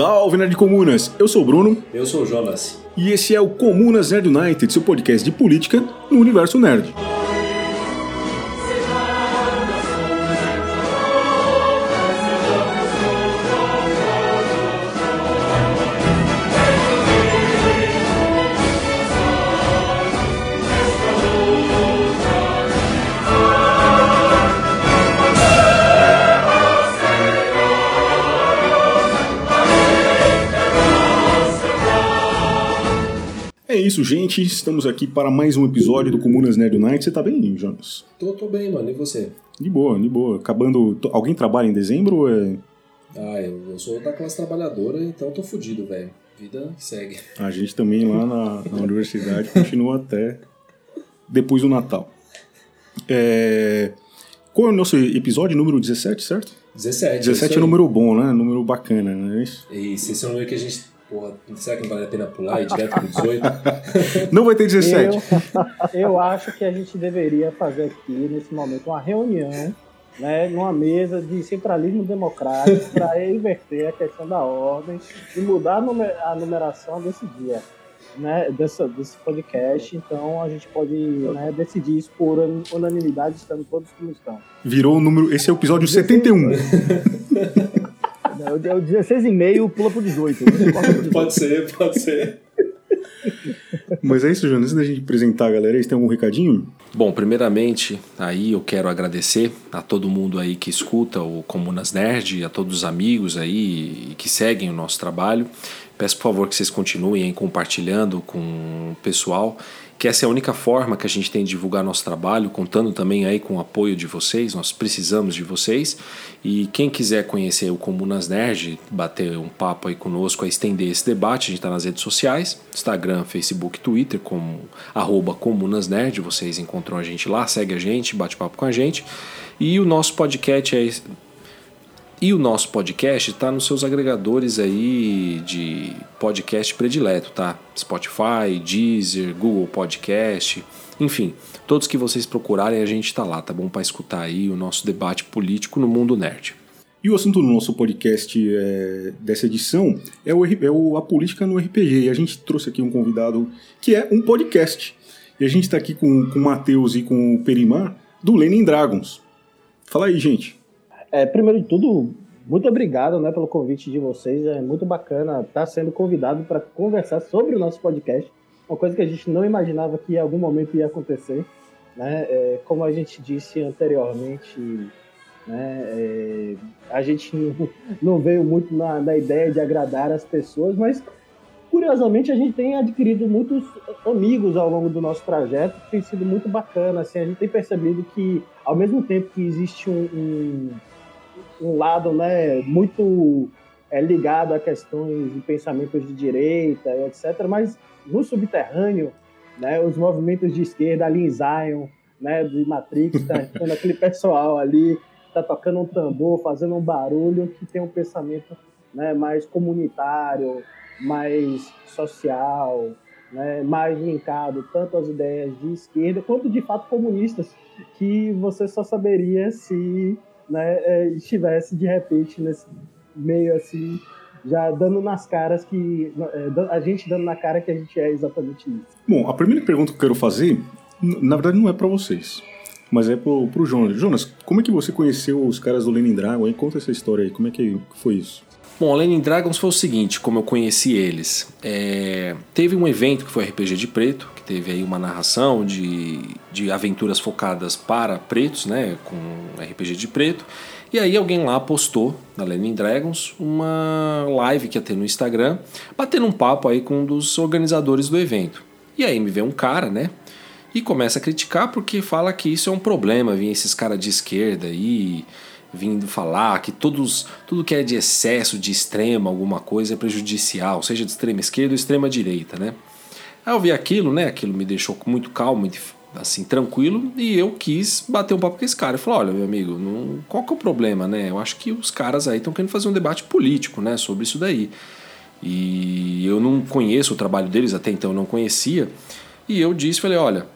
Salve, Nerd Comunas! Eu sou o Bruno Eu sou o Jonas. e esse é o Comunas Nerd United, seu podcast de política no universo nerd. Isso, gente. Estamos aqui para mais um episódio do Comunas Nerd United. Você tá bem, Jonas? Tô, tô bem, mano. E você? De boa, de boa. Acabando. Alguém trabalha em dezembro ou é. Ah, eu, eu sou da classe trabalhadora, então tô fudido, velho. Vida segue. A gente também lá na, na universidade continua até depois do Natal. É... Qual é o nosso episódio? Número 17, certo? 17. 17 isso é aí. número bom, né? Número bacana, não é isso? Isso, esse é o número que a gente. Porra, será que não vale a pena pular e ir direto pro 18? Não vai ter 17. Eu, eu acho que a gente deveria fazer aqui, nesse momento, uma reunião, né, numa mesa de centralismo democrático para inverter a questão da ordem e mudar a nume- a numeração desse dia, né, dessa, desse podcast. Então a gente pode né, decidir isso por un- unanimidade, estando todos como estão. Virou o número. Esse é o episódio 71. É O o 16,5 pula pro 18. né? Corta pro 18. pode ser, pode ser. Mas é isso, Jonas. Antes da gente apresentar a galera, vocês têm algum recadinho? Bom, primeiramente, aí eu quero agradecer a todo mundo aí que escuta o Comunas Nerd, a todos os amigos aí que seguem o nosso trabalho. Peço por favor que vocês continuem compartilhando com o pessoal, que essa é a única forma que a gente tem de divulgar nosso trabalho, contando também aí com o apoio de vocês, nós precisamos de vocês. E quem quiser conhecer o Comunas Nerd, bater um papo aí conosco, a estender esse debate, a gente está nas redes sociais, Instagram, Facebook, Twitter, como arroba Comunas Nerd, vocês encontram a gente lá, segue a gente, bate papo com a gente. E o nosso podcast é e o nosso podcast está nos seus agregadores aí de podcast predileto, tá? Spotify, Deezer, Google Podcast, enfim, todos que vocês procurarem a gente está lá, tá bom? Para escutar aí o nosso debate político no mundo nerd. E o assunto do nosso podcast é, dessa edição é, o, é o- a política no RPG. E a gente trouxe aqui um convidado que é um podcast. E a gente está aqui com, com o Matheus e com o Perimar do Lenin Dragons. Fala aí, gente. É, primeiro de tudo, muito obrigado né, pelo convite de vocês. É muito bacana estar sendo convidado para conversar sobre o nosso podcast. Uma coisa que a gente não imaginava que em algum momento ia acontecer. Né? É, como a gente disse anteriormente, né, é, a gente não, veio muito na, na ideia de agradar as pessoas, mas curiosamente a gente tem adquirido muitos amigos ao longo do nosso trajeto, que tem sido muito bacana. Assim, a gente tem percebido que, ao mesmo tempo que existe um, um, um lado né, muito é, ligado a questões de pensamentos de direita, etc., mas no subterrâneo, né, os movimentos de esquerda ali em Zion, né, de Matrix, tá tendo aquele pessoal ali, tá tocando um tambor, fazendo um barulho, que tem um pensamento né, mais comunitário, mais social, né, mais linkado tanto às ideias de esquerda quanto de fato comunistas, que você só saberia se né, eh, estivesse de repente nesse meio assim, já dando nas caras que dan- a gente dando na cara que a gente é exatamente isso. Bom, a primeira pergunta que eu quero fazer, na verdade não é para vocês, mas é pro, pro Jonas. Jonas, como é que você conheceu os caras do Lenin Dragon? Aí conta essa história aí, como é que foi isso? Bom, a Lenin Dragons foi o seguinte, como eu conheci eles. É, teve um evento que foi RPG de Preto, teve aí uma narração de, de aventuras focadas para pretos, né, com RPG de Preto. E aí alguém lá postou, na Lenin Dragons, uma live que ia ter no Instagram, batendo um papo aí com um dos organizadores do evento. E aí me vê um cara, né, e começa a criticar porque fala que isso é um problema, vir esses caras de esquerda aí vindo falar que todos, tudo que é de excesso, de extrema, alguma coisa é prejudicial, seja de extrema esquerda ou extrema direita, né? Aí eu vi aquilo, né? Aquilo me deixou muito calmo, assim, tranquilo, e eu quis bater um papo com esse cara. Eu falei, olha, meu amigo, não, qual que é o problema, né? Eu acho que os caras aí estão querendo fazer um debate político, né, sobre isso daí. E eu não conheço o trabalho deles, até então eu não conhecia. E eu disse, falei, olha,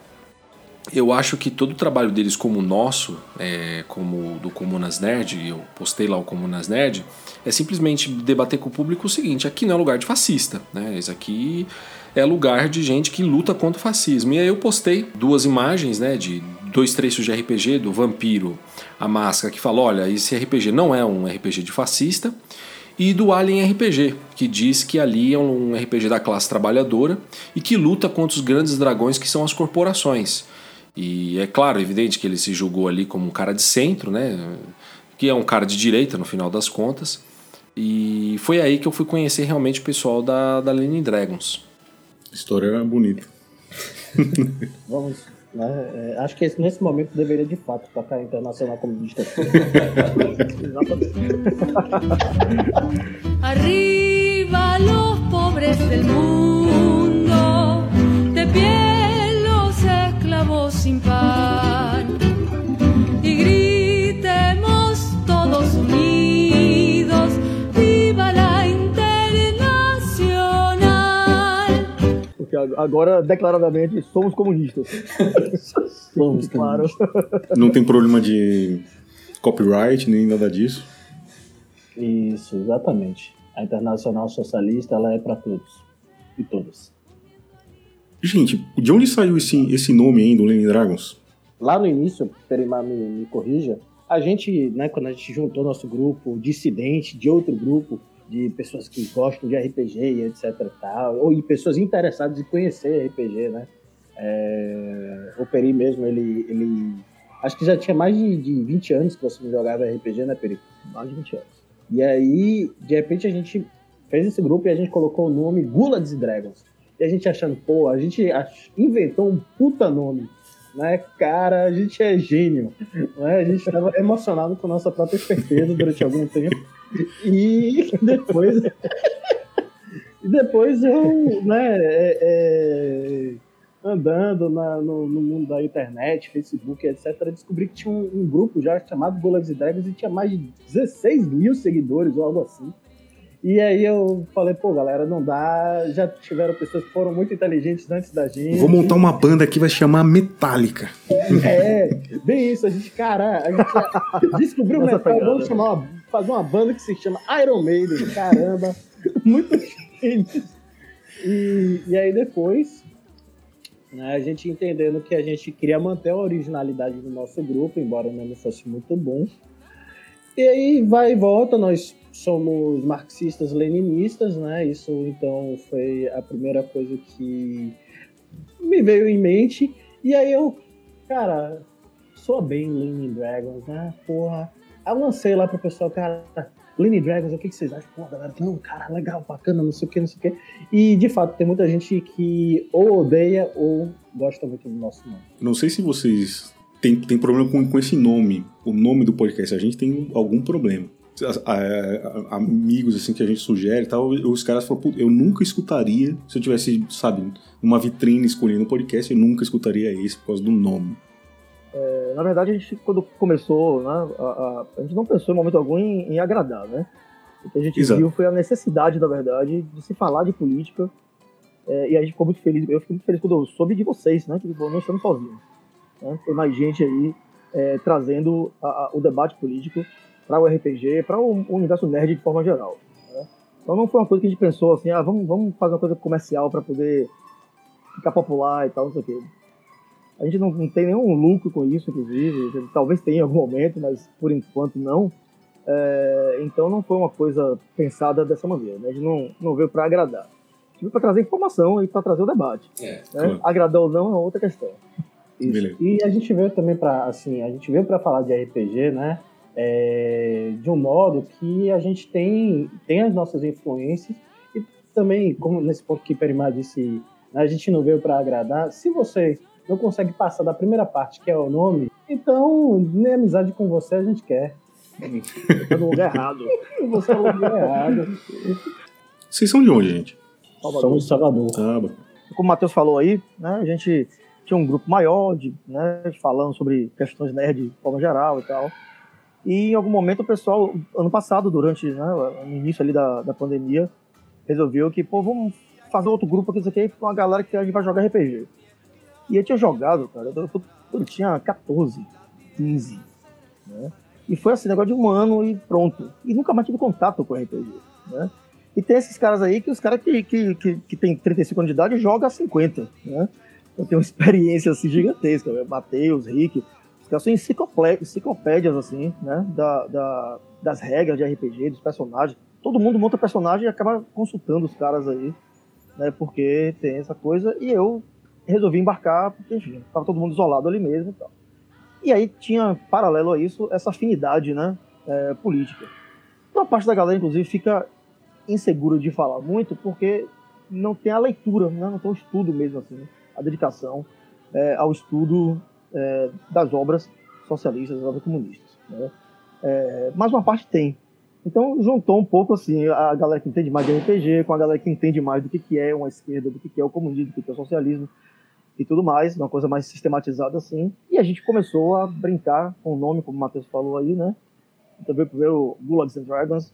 eu acho que todo o trabalho deles como o nosso, é, como do Comunas Nerd, eu postei lá o Comunas Nerd, é simplesmente debater com o público o seguinte, aqui não é lugar de fascista, né? Isso aqui é lugar de gente que luta contra o fascismo. E aí eu postei duas imagens, né, de dois trechos de RPG do Vampiro, a Máscara, que fala, olha, esse RPG não é um RPG de fascista, e do Alien RPG, que diz que ali é um RPG da classe trabalhadora e que luta contra os grandes dragões que são as corporações. E é claro, evidente que ele se julgou ali como um cara de centro, né? Que é um cara de direita no final das contas. E foi aí que eu fui conhecer realmente o pessoal da, da Lenin Dragons. História bonita. Vamos. Né? É, acho que nesse momento deveria de fato tocar internacional comunista. Arriba los pobres del mundo, de pie los esclavos sin pan. Porque agora, declaradamente, somos comunistas. Somos, claro. Não tem problema de copyright nem nada disso. Isso, exatamente. A Internacional Socialista ela é para todos e todas. Gente, de onde saiu esse, esse nome aí do Lenin Dragons? Lá no início, Perimar me, me corrija, a gente, né, quando a gente juntou nosso grupo dissidente de outro grupo, de pessoas que gostam de RPG e etc e tal, ou e pessoas interessadas em conhecer RPG, né? É, o Peri mesmo, ele, ele. Acho que já tinha mais de, de 20 anos que você não jogava RPG, né, Peri? Mais de 20 anos. E aí, de repente, a gente fez esse grupo e a gente colocou o nome Gulads e Dragons. E a gente achando, pô, a gente ach- inventou um puta nome. Né? Cara, a gente é gênio. Né? A gente estava emocionado com nossa própria esperteza durante algum tempo. E depois. e depois eu, né, é, é, andando na- no, no mundo da internet, Facebook, etc., descobri que tinha um, um grupo já chamado Gulags e Dragons e tinha mais de 16 mil seguidores ou algo assim. E aí eu falei, pô, galera, não dá. Já tiveram pessoas que foram muito inteligentes antes da gente. Vou montar uma banda que vai chamar Metallica. É, bem isso, a gente, cara, a gente descobriu o metal, pegada. vamos chamar uma, fazer uma banda que se chama Iron Maiden, caramba, muito gênio. E, e aí depois, né, a gente entendendo que a gente queria manter a originalidade do nosso grupo, embora o nome fosse muito bom. E aí vai e volta, nós somos marxistas leninistas, né? Isso então foi a primeira coisa que me veio em mente. E aí eu, cara, soa bem Leaning Dragons, né? Porra. Eu lancei lá pro pessoal, cara, Leaning Dragons, o que, que vocês acham? Pô, galera, não, cara, legal, bacana, não sei o que, não sei o que. E de fato, tem muita gente que ou odeia ou gosta muito do nosso nome. Não sei se vocês têm, têm problema com, com esse nome, o nome do podcast. A gente tem algum problema. A- a- amigos assim que a gente sugere e tal, os caras falam, "Putz, eu nunca escutaria, se eu tivesse, sabe, numa vitrine escolhendo um podcast, eu nunca escutaria esse por causa do nome. É, Na verdade, a gente, quando começou, né, a, a- gente não pensou em momento algum em, em agradar, né? O que a gente Exato. viu foi a necessidade, na verdade, de se falar de política. é, e a gente ficou muito feliz. Eu fiquei muito feliz quando eu soube de vocês, né? Que pô, não estamos sozinhos. Né? Tem mais gente aí é, trazendo a- a- o debate político para o RPG, para o, universo nerd de forma geral. né? Então não foi uma coisa que a gente pensou assim, ah, vamos, vamos fazer uma coisa comercial para poder ficar popular e tal, não sei o quê. A gente não, não tem nenhum lucro com isso, inclusive. Talvez tenha em algum momento, mas por enquanto não. É, então não foi uma coisa pensada dessa maneira. Né? A gente não, não veio para agradar. A gente veio para trazer informação e para trazer o debate. É, né? claro. Agradar ou não é outra questão. E a gente veio também para assim, a gente veio para falar de RPG, né? É, de um modo que a gente tem tem as nossas influências e também, como nesse ponto que Perimar disse, né, a gente não veio para agradar. Se você não consegue passar da primeira parte, que é o nome, então nem amizade com você a gente quer. Tá no lugar errado. Você é lugar errado. Vocês são de onde, gente? Somos de Salvador. Ah. Como o Matheus falou aí, né, a gente tinha um grupo maior, de, né, falando sobre questões nerd de forma geral e tal. E em algum momento o pessoal, ano passado, durante né, o início ali da, da pandemia, resolveu que, pô, vamos fazer outro grupo aqui, isso aqui, com uma galera que a gente vai jogar RPG. E eu tinha jogado, cara, eu, eu, eu tinha 14, 15, né? E foi assim, negócio de um ano e pronto. E nunca mais tive contato com RPG, né? E tem esses caras aí que os caras que, que, que, que tem 35 anos de idade jogam a 50, né? Eu tenho uma experiência assim gigantesca, né? Matheus, Rick, os caras são enciclopé- enciclopédias, assim, né? Da, da- das regras de RPG, dos personagens. Todo mundo monta personagem e acaba consultando os caras aí, né? Porque tem essa coisa. E eu resolvi embarcar, porque, enfim, tava todo mundo isolado ali mesmo e tal. E aí tinha, paralelo a isso, essa afinidade, né? é, política. Uma parte da galera, inclusive, fica insegura de falar muito porque não tem a leitura, né? não tem o estudo mesmo, assim, a dedicação é, ao estudo é, das obras socialistas, das obras comunistas. Né? É, mas uma parte tem. Então juntou um pouco assim a galera que entende mais de RPG com a galera que entende mais do que, que é uma esquerda, do que, que é o comunismo, do que, que é o socialismo e tudo mais, uma coisa mais sistematizada assim. E a gente começou a brincar com o nome, como o Matheus falou aí, né? Então veio primeiro Gulags and Dragons,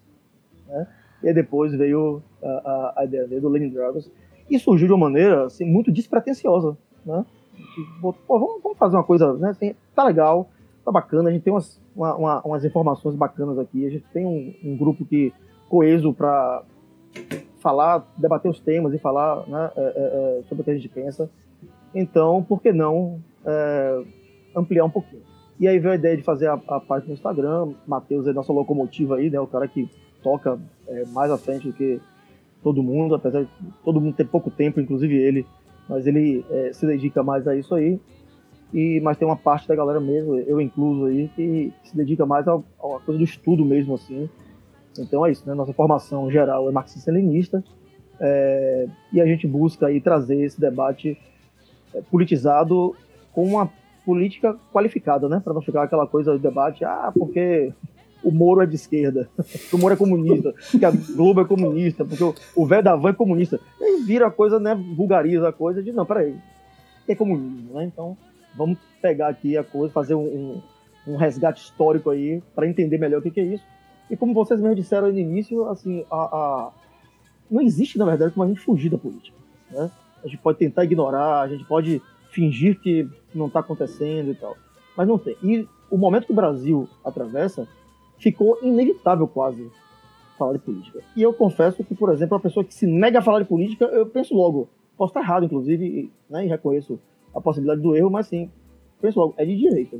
né? E depois veio a, a, a ideia do Lenin Dragons. E surgiu de uma maneira assim, muito despretensiosa, né? Tipo, Pô, vamos, vamos fazer uma coisa, né? Assim, tá legal, tá bacana, a gente tem umas, uma- uma- umas informações bacanas aqui, a gente tem um, um grupo que coeso para falar, debater os temas e falar né, é, é, é, sobre o que a gente pensa. Então, por que não é, ampliar um pouquinho? E aí veio a ideia de fazer a, a no Instagram. Matheus é nossa locomotiva aí, né? O cara que toca é, mais à frente do que todo mundo, apesar de todo mundo ter pouco tempo, inclusive ele, mas ele é, se dedica mais a isso aí. E, mas tem uma parte da galera mesmo, eu incluso aí, que se dedica mais a uma coisa do estudo mesmo, assim. Então é isso, né? Nossa formação geral é marxista-leninista é, e a gente busca aí trazer esse debate é, politizado com uma política qualificada, né? Para não ficar aquela coisa de debate, ah, porque o Moro é de esquerda, porque o Moro é comunista, porque a Globo é comunista, porque o, o velho da van é comunista. E aí vira a coisa, né? Vulgariza a coisa de, não, peraí, que é comunismo, né? Então vamos pegar aqui a coisa, fazer um, um, um resgate histórico aí para entender melhor o que, que é isso. E como vocês mesmo disseram no início, assim, a, a- não existe, na verdade, como a gente fugir da política. Né? A gente pode tentar ignorar, a gente pode fingir que não está acontecendo e tal. Mas não tem. E o momento que o Brasil atravessa, ficou inevitável quase falar de política. E eu confesso que, por exemplo, a pessoa que se nega a falar de política, eu penso logo, posso estar errado, inclusive, e, né, e reconheço a possibilidade do erro, mas sim, penso logo, é de direita.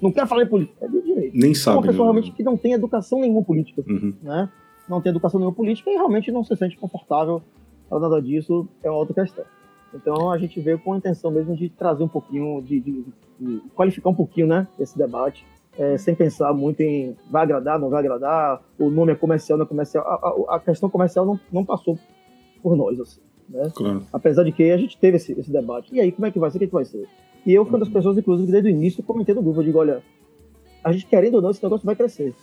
Não quero falar de política, é de direita. Nem É sabe. uma pessoa né? realmente que não tem educação nenhuma política Uhum. né? Não tem educação nenhuma política e realmente não se sente confortável para nada disso, é uma outra questão. Então a gente veio com a intenção mesmo de trazer um pouquinho, de, de- de qualificar um pouquinho, né, esse debate, é, sem pensar muito em vai agradar, não vai agradar, o nome é comercial, não é comercial. A, a- a questão comercial não, não passou por nós, assim, né? Claro. Apesar de que a gente teve esse, esse debate. E aí, como é que vai ser? O que, que vai ser? E eu fui uma das pessoas, inclusive, que desde o início comentei no grupo. Eu digo, olha, a gente querendo ou não, esse negócio vai crescer.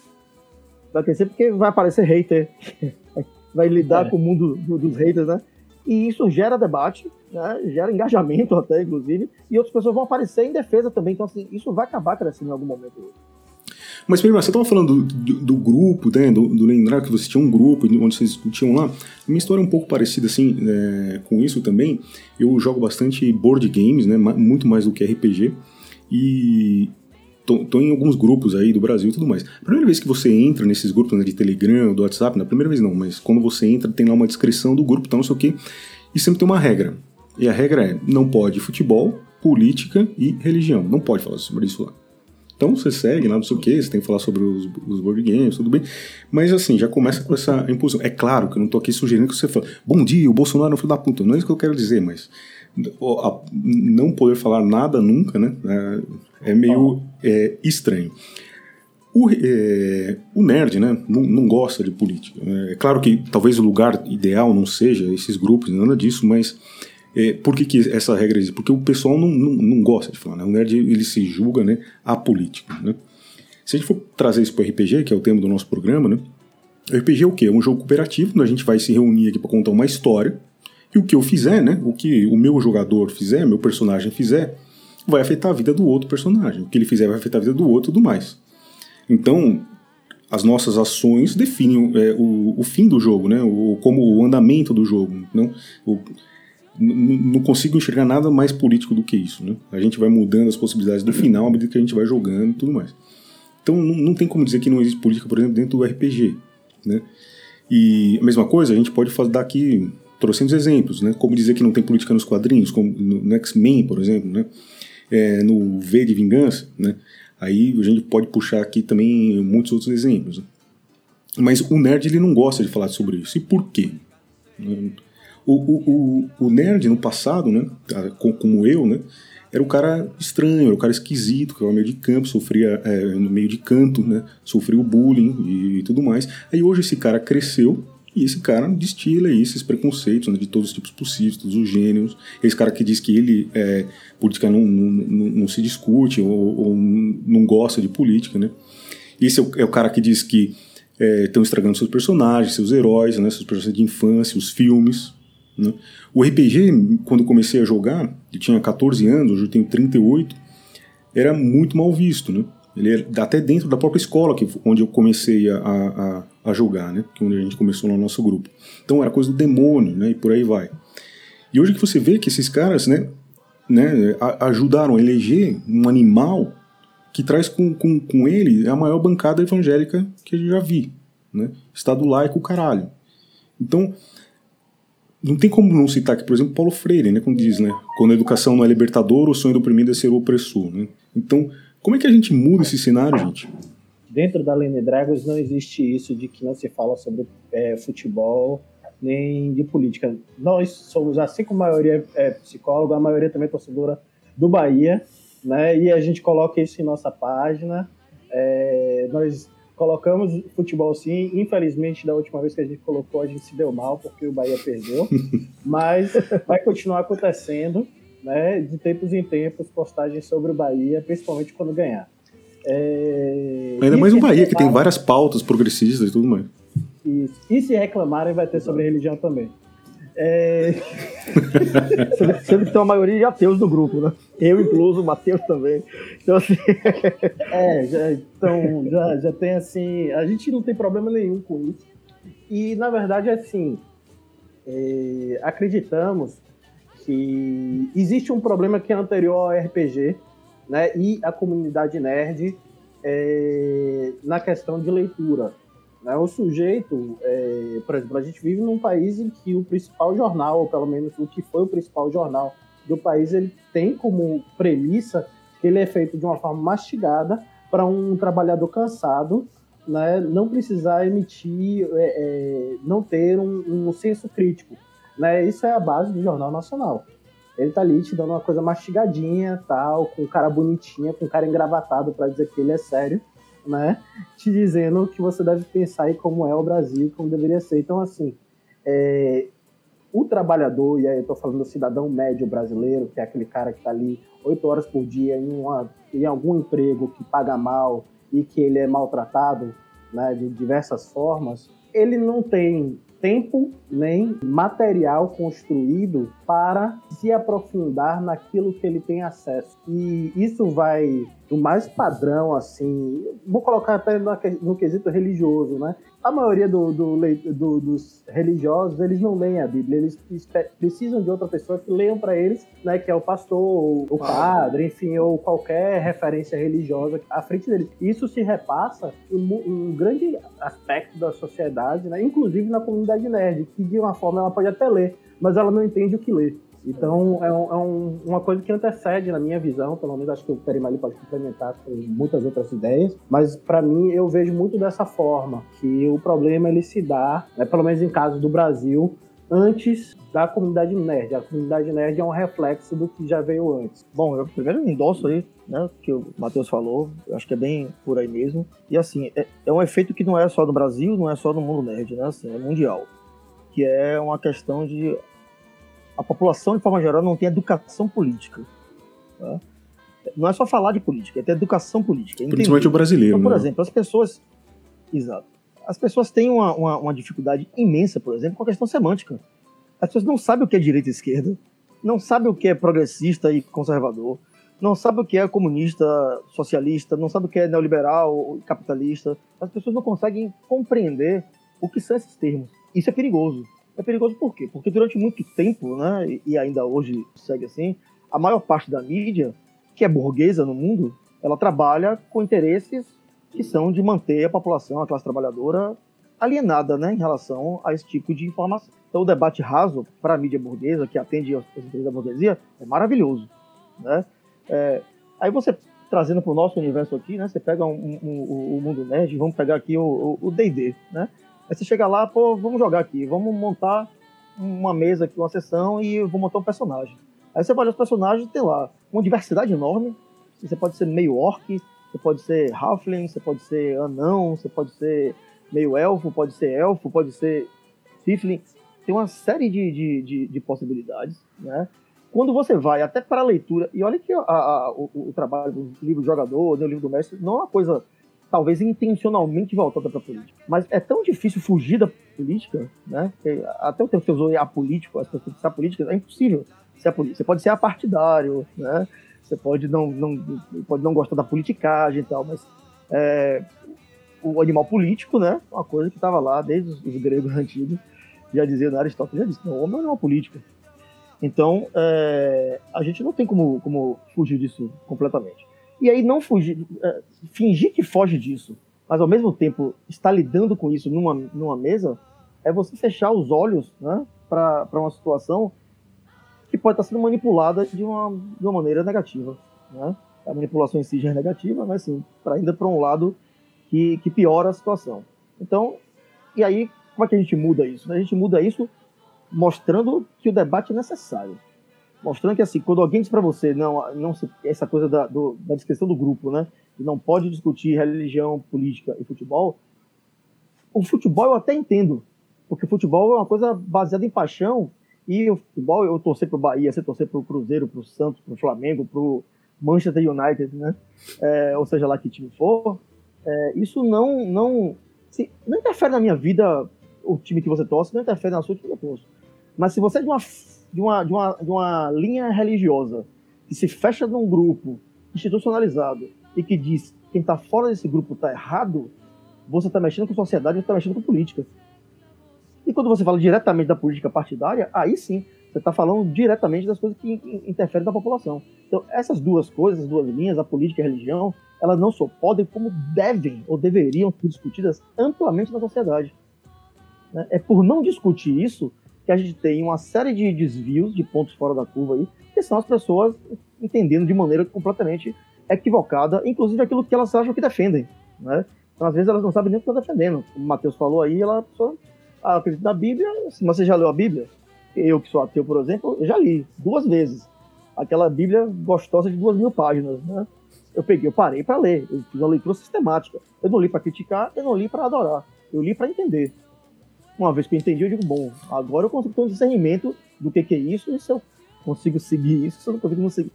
Vai crescer porque vai aparecer hater, vai lidar É. com o mundo do- dos haters, né? E isso gera debate, né? gera engajamento até, inclusive, e outras pessoas vão aparecer em defesa também. Então, assim, isso vai acabar crescendo em algum momento. Mas, primeiro, você estava falando do, do- do grupo, né, do, do lembrar que você tinha um grupo onde vocês discutiam lá. Minha história é um pouco parecida assim é, com isso também. Eu jogo bastante board games, né, muito mais do que RPG. E tô em alguns grupos aí do Brasil e tudo mais. A primeira vez que você entra nesses grupos né, de Telegram, do WhatsApp, na primeira vez não, mas quando você entra tem lá uma descrição do grupo, tal, não sei o quê. E sempre tem uma regra. E a regra é, não pode futebol, política e religião. Não pode falar sobre isso lá. Então você segue lá, não sei o que, você tem que falar sobre os, os board games, tudo bem. Mas assim, já começa com essa imposição. É claro que eu não tô aqui sugerindo que você fale, bom dia, o Bolsonaro é um filho da puta. Não é isso que eu quero dizer, mas não poder falar nada nunca, né? É, é meio é, estranho. O, é, o nerd, né, não, não gosta de política. É claro que talvez o lugar ideal não seja esses grupos, nada disso, mas é, por que, que essa regra existe? Porque o pessoal não, não, não gosta de falar, né? O nerd ele se julga né, a política, né? Se a gente for trazer isso para o RPG, que é o tema do nosso programa, né? O RPG é o quê? É um jogo cooperativo, onde a gente vai se reunir aqui para contar uma história, e o que eu fizer, né? O que o meu jogador fizer, meu personagem fizer, vai afetar a vida do outro personagem. O que ele fizer vai afetar a vida do outro e tudo mais. Então, as nossas ações definem é, o, o fim do jogo, né? O, como o andamento do jogo. Não? O, não consigo enxergar nada mais político do que isso, né? A gente vai mudando as possibilidades do final à medida que a gente vai jogando e tudo mais. Então não, não tem como dizer que não existe política, por exemplo, dentro do RPG, né? E a mesma coisa, a gente pode fazer dar aqui trocentos exemplos, né? Como dizer que não tem política nos quadrinhos, como no, X-Men, por exemplo, né? É, no V de Vingança, né? Aí a gente pode puxar aqui também muitos outros exemplos. né? Mas o nerd ele não gosta de falar sobre isso. E por quê? O, o, o, o nerd no passado, né, co- como eu, né, era o cara estranho, era o cara esquisito, que era meio de campo, sofria é, no meio de canto, né, sofria o bullying e tudo mais. Aí hoje esse cara cresceu e esse cara destila esses preconceitos né, de todos os tipos possíveis, todos os gêneros. Esse cara que diz que ele, é, política não, não, não, não se discute ou, ou não gosta de política, né. Esse é o, é o cara que diz que estão estragando seus personagens, seus heróis, né, seus personagens de infância, os filmes. Né? O RPG, quando comecei a jogar, eu tinha 14 anos, hoje eu tenho 38, era muito mal visto. Né? Ele era até dentro da própria escola, que, onde eu comecei a, a, a jogar, né? que é onde a gente começou no nosso grupo. Então era coisa do demônio, né? e por aí vai. E hoje que você vê que esses caras né, né, ajudaram a eleger um animal que traz com, com, com ele a maior bancada evangélica que eu já vi. Né? Estado laico, caralho. Então, não tem como não citar aqui, por exemplo, Paulo Freire, né, quando diz, né, quando a educação não é libertadora, o sonho do oprimido é ser o opressor. Né? Então, como é que a gente muda esse cenário, gente? Dentro da Lene Dragons não existe isso de que não se fala sobre é, futebol nem de política. Nós somos, assim como a maioria é psicólogo, a maioria também é torcedora do Bahia, né? E a gente coloca isso em nossa página. É, nós colocamos futebol sim. Infelizmente, da última vez que a gente colocou, a gente se deu mal porque o Bahia perdeu. Mas vai continuar acontecendo, né? De tempos em tempos, postagens sobre o Bahia, principalmente quando ganhar. É, Ainda e mais no Bahia, que tem várias pautas progressistas e tudo mais. Isso. E se reclamarem, vai ter sobre religião também. É, que tem uma maioria de ateus no grupo, né? Eu incluso, o Matheus também. Então, assim, é, já, então já, já tem assim. A gente não tem problema nenhum com isso. E na verdade, assim, é, acreditamos que existe um problema que é anterior ao RPG, né? E a comunidade nerd é, na questão de leitura. Né? O sujeito, é, por exemplo, a gente vive num país em que o principal jornal, ou pelo menos o que foi o principal jornal do país, ele tem como premissa que ele é feito de uma forma mastigada para um trabalhador cansado né, não precisar emitir, é, é, não ter um, um senso crítico. Né? Isso é a base do Jornal Nacional. Ele tá ali te dando uma coisa mastigadinha, tal, com cara bonitinho, com cara engravatado para dizer que ele é sério, né? Te dizendo que você deve pensar em como é o Brasil, como deveria ser. Então, assim, é, o trabalhador, e aí eu tô falando do cidadão médio brasileiro, que é aquele cara que tá ali oito horas por dia em, uma, em algum emprego que paga mal e que ele é maltratado, né, de diversas formas, ele não tem tempo nem material construído para se aprofundar naquilo que ele tem acesso. E isso vai do mais padrão, assim, vou colocar até no, quesito religioso, né? A maioria do, do, do, dos religiosos, eles não leem a Bíblia, eles precisam de outra pessoa que leiam para eles, né? Que é o pastor, o padre, enfim, ou qualquer referência religiosa à frente deles. Isso se repassa em um grande aspecto da sociedade, né? Inclusive na comunidade nerd, que de uma forma ela pode até ler, mas ela não entende o que lê. Então, é, um, é um, uma coisa que antecede, na minha visão, pelo menos acho que o Perimali pode complementar com muitas outras ideias, mas para mim eu vejo muito dessa forma, que o problema ele se dá, né, pelo menos em casos do Brasil, antes da comunidade nerd. A comunidade nerd é um reflexo do que já veio antes. Bom, eu primeiro endosso aí, né, que o Matheus falou, eu acho que é bem por aí mesmo. E assim, é, é um efeito que não é só no Brasil, não é só no mundo nerd, né, assim, é mundial. Que é uma questão de a população, de forma geral, não tem educação política. Tá? Não é só falar de política, é ter educação política. Entender. Principalmente o brasileiro. Então, por né? exemplo, as pessoas. Exato. As pessoas têm uma, uma, uma, dificuldade imensa, por exemplo, com a questão semântica. As pessoas não sabem o que é direita e esquerda, não sabem o que é progressista e conservador, não sabem o que é comunista, socialista, não sabem o que é neoliberal, capitalista. As pessoas não conseguem compreender o que são esses termos. Isso é perigoso. É perigoso por quê? Porque durante muito tempo, né, e- ainda hoje segue assim, a maior parte da mídia, que é burguesa no mundo, ela trabalha com interesses que são de manter a população, a classe trabalhadora, alienada né, em relação a esse tipo de informação. Então, o debate raso para a mídia burguesa, que atende aos interesses da burguesia, é maravilhoso. Né? É, aí você, trazendo para o nosso universo aqui, né, você pega um, um- um- o mundo nerd, vamos pegar aqui o o- o D&D, né? Aí você chega lá, pô, vamos jogar aqui, vamos montar uma mesa aqui, uma sessão e vou montar um personagem. Aí você vai olhar os personagens, tem lá uma diversidade enorme. Você pode ser meio orc, você pode ser halfling, você pode ser anão, você pode ser meio elfo, pode ser elfo, pode ser tiefling. Tem uma série de, de, de, de possibilidades, né? Quando você vai até para a leitura, e olha que a- a- o, o trabalho do livro do jogador, do livro do mestre, não é uma coisa talvez intencionalmente voltada para a política. Mas é tão difícil fugir da política, né? Até o tempo que você usou apolítico, as pessoas que política, é impossível ser apolítico. Você pode ser apartidário, né? Você pode não, não, pode não gostar da politicagem e tal, mas é, o animal político, né? Uma coisa que estava lá desde os, os gregos antigos, já dizia, Aristóteles já disse, não, o homem é um animal político. Então, é, a gente não tem como, como fugir disso completamente. E aí não fugir, é, fingir que foge disso, mas ao mesmo tempo estar lidando com isso numa, numa mesa, é você fechar os olhos né, para uma situação que pode estar sendo manipulada de uma, de uma maneira negativa. Né? A manipulação em si já é negativa, mas sim, pra, ainda para um lado que, que piora a situação. Então, e aí, como é que a gente muda isso? A gente muda isso mostrando que o debate é necessário. Mostrando que, assim, quando alguém diz para você, não, não se, essa coisa da, do, da descrição do grupo, né? Que não pode discutir religião, política e futebol. O futebol eu até entendo, porque o futebol é uma coisa baseada em paixão. E o futebol, eu torcer pro Bahia, você torcer pro Cruzeiro, pro Santos, pro Flamengo, pro Manchester United, né? É, ou seja lá que time for, é, isso não, não, não interfere na minha vida o time que você torce, não interfere na sua que eu torço. Mas se você é de uma, de uma, de uma, de uma linha religiosa que se fecha num grupo institucionalizado e que diz que quem está fora desse grupo está errado, você está mexendo com sociedade, você está mexendo com política. E quando você fala diretamente da política partidária, aí sim, você está falando diretamente das coisas que in- interferem na população. Então, essas duas coisas, essas duas linhas, a política e a religião, elas não só podem, como devem ou deveriam ser discutidas amplamente na sociedade. né? É por não discutir isso que a gente tem uma série de desvios, de pontos fora da curva aí, que são as pessoas entendendo de maneira completamente equivocada, inclusive aquilo que elas acham que defendem. Né? Então, às vezes, elas não sabem nem o que estão defendendo. Como o Matheus falou aí, ela ah, acredita na Bíblia, assim, mas você já leu a Bíblia? Eu, que sou ateu, por exemplo, já li duas vezes. Aquela Bíblia gostosa de duas mil páginas, né? Eu peguei, eu parei para ler, eu fiz uma leitura sistemática. Eu não li para criticar, eu não li para adorar, eu li para entender. Uma vez que eu entendi, eu digo, bom, agora eu consigo ter um discernimento do que, que é isso, e se eu consigo seguir isso, se eu não consigo seguir.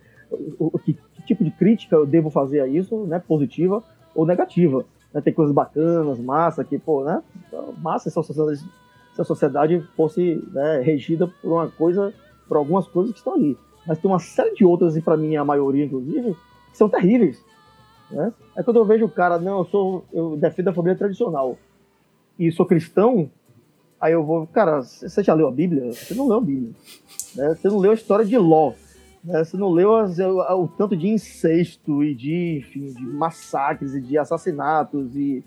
Que, que tipo de crítica eu devo fazer a isso, né? Positiva ou negativa. Né? Tem coisas bacanas, massa, que, pô, né? Massa se a sociedade, se a sociedade fosse né, regida por uma coisa, por algumas coisas que estão ali. Mas tem uma série de outras, e para mim a maioria, inclusive, que são terríveis. Né? É quando eu vejo o cara, não, eu sou, eu defendo a família tradicional e sou cristão, aí eu vou, cara, você já leu a Bíblia? Você não leu a Bíblia. Né? Você não leu a história de Ló. Né? Você não leu as- o, tanto de incesto e de, enfim, de massacres e de assassinatos e,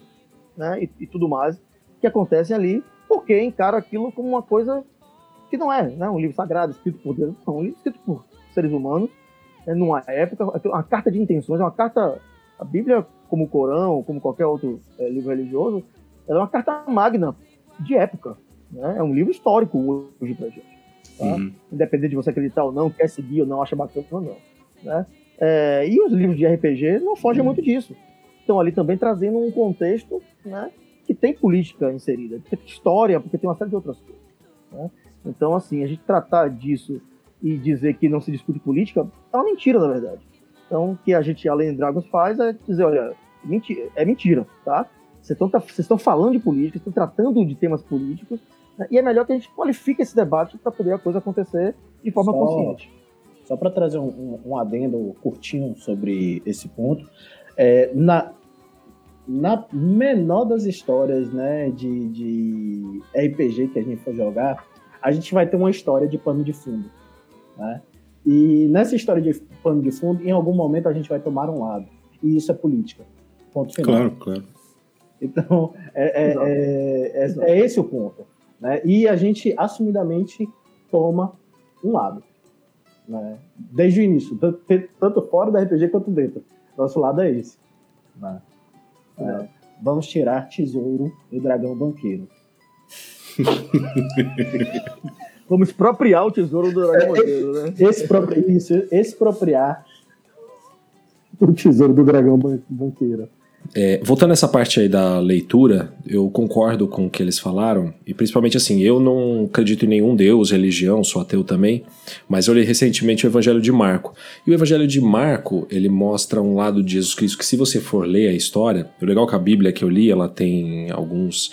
né, e, e tudo mais que acontecem ali, porque encara aquilo como uma coisa que não é, né? um livro sagrado escrito por Deus, não, um livro escrito por seres humanos, né, numa época, uma carta de intenções, é uma carta, a Bíblia, como o Corão, como qualquer outro eh, livro religioso, ela é uma carta magna de época, né? é um livro histórico hoje pra gente. Tá? Uhum. Independente de você acreditar ou não, quer seguir ou não, acha bacana ou não. Né? É, e os livros de RPG não fogem muito disso. Estão ali também trazendo um contexto né, que tem política inserida, que tem história, porque tem uma série de outras coisas. né? Então, assim, a gente tratar disso e dizer que não se discute política é uma mentira, na verdade. Então, o que a gente, além de Dragons, faz é dizer, olha, é mentira, tá? Vocês estão vocês estão falando de política, estão tratando de temas políticos, né? e é melhor que a gente qualifique esse debate para poder a coisa acontecer de forma Só- consciente. Só para trazer um, um- um adendo curtinho sobre esse ponto, é, na, na menor das histórias né, de, de RPG que a gente for jogar, a gente vai ter uma história de pano de fundo. Né? E nessa história de pano de fundo, em algum momento a gente vai tomar um lado. E isso é política. Ponto final. Claro, claro. Então, é, é, é, é- é esse o ponto. Né? E a gente assumidamente toma um lado. Né? Desde o início, tanto, fora da RPG quanto dentro. Nosso lado é esse. né? É, vamos tirar tesouro do dragão banqueiro. Vamos expropriar o tesouro do Dragão Banqueiro, né? Expropri isso, expropriar o tesouro do dragão ban- banqueiro. É, voltando a essa parte aí da leitura, eu concordo com o que eles falaram, e principalmente assim, eu não acredito em nenhum deus, religião, sou ateu também, mas eu li recentemente o Evangelho de Marco. E o Evangelho de Marco, ele mostra um lado de Jesus Cristo que se você for ler a história, o legal é que a Bíblia que eu li, ela tem alguns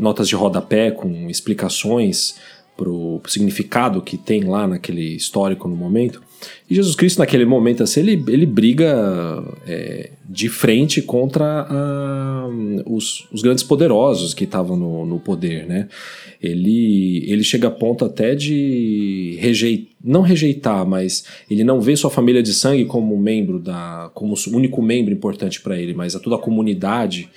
notas de rodapé com explicações pro significado que tem lá naquele histórico no momento. E Jesus Cristo, naquele momento, assim, ele, ele briga é, de frente contra ah, os, os grandes poderosos que estavam no, no poder, né? Ele, ele chega a ponto até de rejeitar, não rejeitar, mas ele não vê sua família de sangue como membro da, como único membro importante para ele, mas a toda a comunidade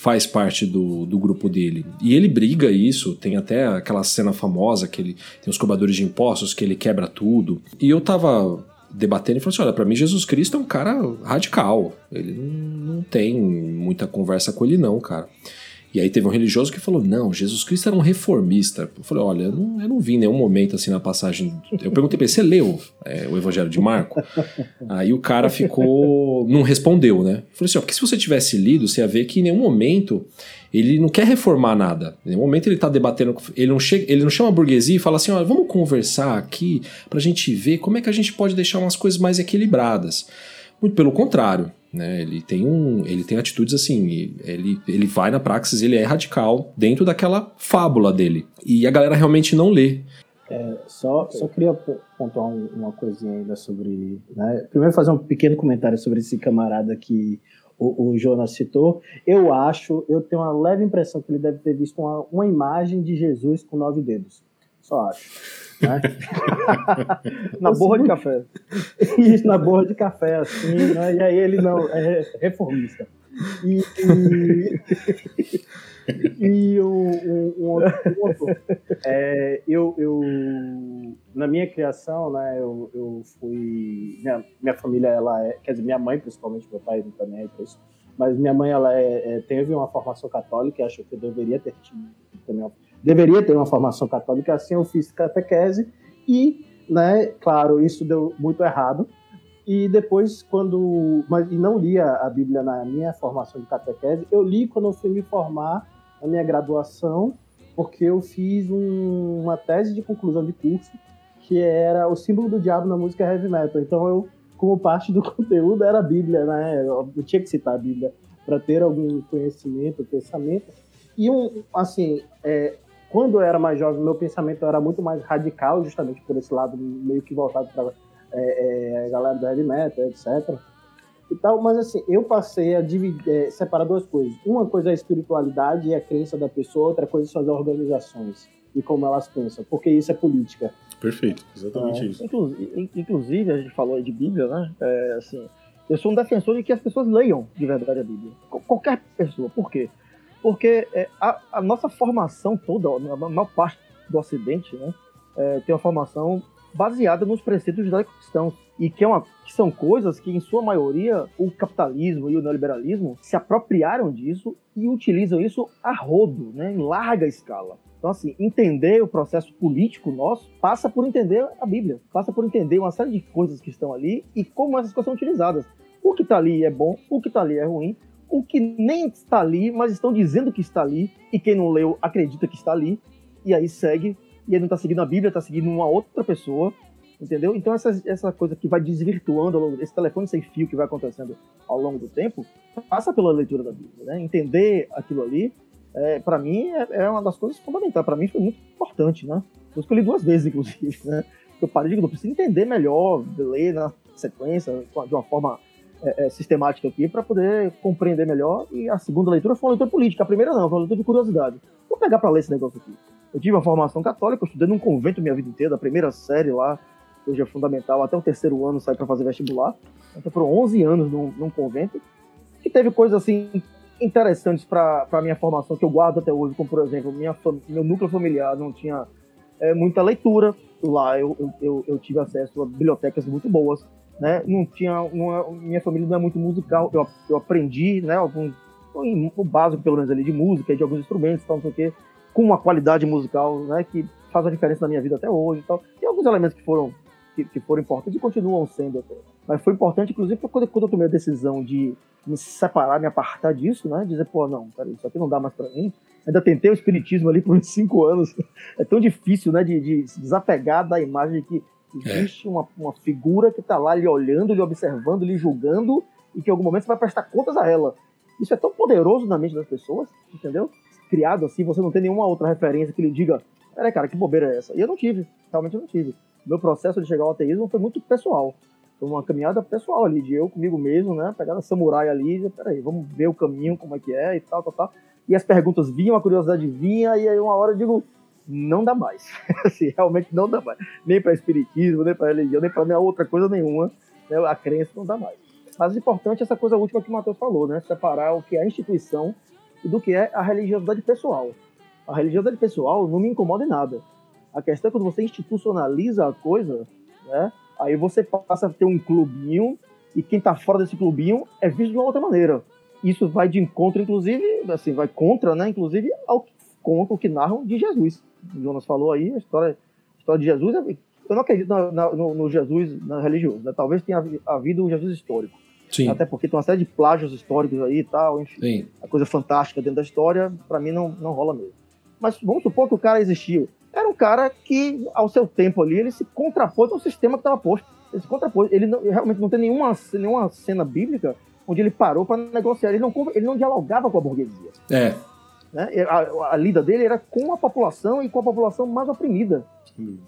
faz parte do, do grupo dele. E ele briga isso, tem até aquela cena famosa que ele tem os cobradores de impostos, que ele quebra tudo. E eu tava debatendo e falei assim: olha, pra mim Jesus Cristo é um cara radical. Ele não, não tem muita conversa com ele, não, cara. E aí teve um religioso que falou: não, Jesus Cristo era um reformista. Eu falei: olha, eu não, eu não vi em nenhum momento assim na passagem. Eu perguntei pra ele: você leu é, o Evangelho de Marco? Aí o cara ficou. não respondeu, né? Eu falei assim: ó, porque se você tivesse lido, você ia ver que em nenhum momento ele não quer reformar nada. Em nenhum momento ele tá debatendo. Ele não, chega, ele não chama a burguesia e fala assim: olha, vamos conversar aqui pra gente ver como é que a gente pode deixar umas coisas mais equilibradas. Muito pelo contrário. Né, ele tem um, ele tem atitudes assim, ele, ele vai na praxis, ele é radical dentro daquela fábula dele. E a galera realmente não lê. Só, só queria po- pontuar um- uma coisinha ainda sobre. Né? Primeiro, fazer um pequeno comentário sobre esse camarada que o, o Jonas citou. Eu acho, eu tenho uma leve impressão que ele deve ter visto uma, uma imagem de Jesus com nove dedos. Só acho. Né? Na borra de café. Isso na borra de café, assim, né? E aí ele não, é reformista. E, e, e um, um outro ponto, é, eu, eu, na minha criação, né, eu, eu fui, minha, minha família, ela é, quer dizer, minha mãe principalmente, meu pai não tá pra isso, mas minha mãe, ela é, é, teve uma formação católica, acho que eu deveria ter tido também, uma- deveria ter uma formação católica, assim eu fiz catequese e, né, claro, isso deu muito errado, e depois, quando. Mas e não lia a Bíblia na minha formação de catequese, eu li quando eu fui me formar na minha graduação, porque eu fiz um- uma tese de conclusão de curso que era o símbolo do diabo na música heavy metal. Então eu, como parte do conteúdo, era a Bíblia, né? Eu eu tinha que citar a Bíblia para ter algum conhecimento, pensamento. E um, assim, é, quando eu era mais jovem, meu pensamento era muito mais radical, justamente por esse lado meio que voltado para é, é, a galera do heavy metal, etc. E tal, mas assim, eu passei a dividir, é, separar duas coisas. Uma coisa é a espiritualidade e a crença da pessoa, outra coisa são as organizações e como elas pensam, porque isso é política. Perfeito, exatamente É. isso. In- Inclusive, a gente falou aí de Bíblia, né? É, assim, eu sou um defensor de que as pessoas leiam de verdade a Bíblia. Qu- Qualquer pessoa. Por quê? Porque é, a, a nossa formação toda, a maior parte do Ocidente, né? é, tem uma formação baseada nos preceitos judaico-cristãos. E que, é uma, que são coisas que, em sua maioria, o capitalismo e o neoliberalismo se apropriaram disso e utilizam isso a rodo, né? em larga escala. Então, assim, entender o processo político nosso passa por entender a Bíblia, passa por entender uma série de coisas que estão ali e como essas coisas são utilizadas. O que está ali é bom, o que está ali é ruim, o que nem está ali, mas estão dizendo que está ali, e quem não leu acredita que está ali, e aí segue, e ele não está seguindo a Bíblia, está seguindo uma outra pessoa, entendeu? Então, essa, essa coisa que vai desvirtuando, longo- esse telefone sem fio que vai acontecendo ao longo do tempo, passa pela leitura da Bíblia, né? Entender aquilo ali é, para mim é, é uma das coisas fundamentais. Para mim foi muito importante, né? Eu escolhi duas vezes, inclusive, né? Eu parei de eu preciso entender melhor, ler na sequência, de uma forma é, é, sistemática aqui, para poder compreender melhor. E a segunda leitura foi uma leitura política. A primeira não, foi uma leitura de curiosidade. Vou pegar para ler esse negócio aqui. Eu tive uma formação católica, eu estudei num convento minha vida inteira, da primeira série lá, hoje é fundamental, até o terceiro ano saí para fazer vestibular. Então foram 11 anos num, num convento, que teve coisas assim interessantes para a minha formação que eu guardo até hoje, como por exemplo, minha, meu núcleo familiar não tinha é, muita leitura. Lá eu- eu, eu tive acesso a bibliotecas muito boas, né? Não tinha, é- minha família não é muito musical. Eu, eu aprendi, né? Algum, o básico pelo menos ali de música, de alguns instrumentos, tal, não sei o quê, com uma qualidade musical, né? Que faz a diferença na minha vida até hoje, tal. Tem alguns elementos que foram que, que foram importantes e continuam sendo até. Mas foi importante, inclusive, quando, quando eu tomei a decisão de me separar, me apartar disso, né? Dizer, pô, não, peraí, isso aqui não dá mais pra mim. Ainda tentei o espiritismo ali por uns cinco anos. É tão difícil, né? De, de se desapegar da imagem que existe uma, uma figura que tá lá lhe olhando, lhe observando, lhe julgando e que em algum momento você vai prestar contas a ela. Isso é tão poderoso na mente das pessoas, entendeu? Criado assim, você não tem nenhuma outra referência que lhe diga, peraí, cara, que bobeira é essa? E eu não tive, realmente eu não tive. Meu processo de chegar ao ateísmo foi muito pessoal. Foi uma caminhada pessoal ali, de eu comigo mesmo, né? Pegada samurai ali, e peraí, vamos ver o caminho, como é que é e tal, tal, tal. E as perguntas vinham, a curiosidade vinha, e aí uma hora eu digo, não dá mais. assim, realmente não dá mais. Nem para espiritismo, nem para religião, nem para outra coisa nenhuma. Né? A crença não dá mais. Mas o importante é essa coisa última que o Matheus falou, né? Separar o que é a instituição e do que é a religiosidade pessoal. A religiosidade pessoal não me incomoda em nada. A questão é quando você institucionaliza a coisa, né? Aí você passa a ter um clubinho e quem tá fora desse clubinho é visto de uma outra maneira. Isso vai de encontro, inclusive, assim, vai contra, né? Inclusive, ao que conta o que narram de Jesus. O Jonas falou aí, a história, a história de Jesus. é- Eu não acredito na- na- no, no Jesus na religioso, né? Talvez tenha havi- havido um Jesus histórico. Sim, Até porque tem uma série de plágios históricos aí e tal, enfim sim. a coisa fantástica dentro da história, pra mim não, não rola mesmo. Mas vamos supor que o cara existiu. Era um cara que, ao seu tempo ali, ele se contrapôs ao sistema que estava posto. Ele se contrapôs. Ele não- realmente não tem nenhuma, nenhuma cena bíblica onde ele parou para negociar. Ele não, ele não dialogava com a burguesia. É, Né? A, a lida dele era com a população e com a população mais oprimida.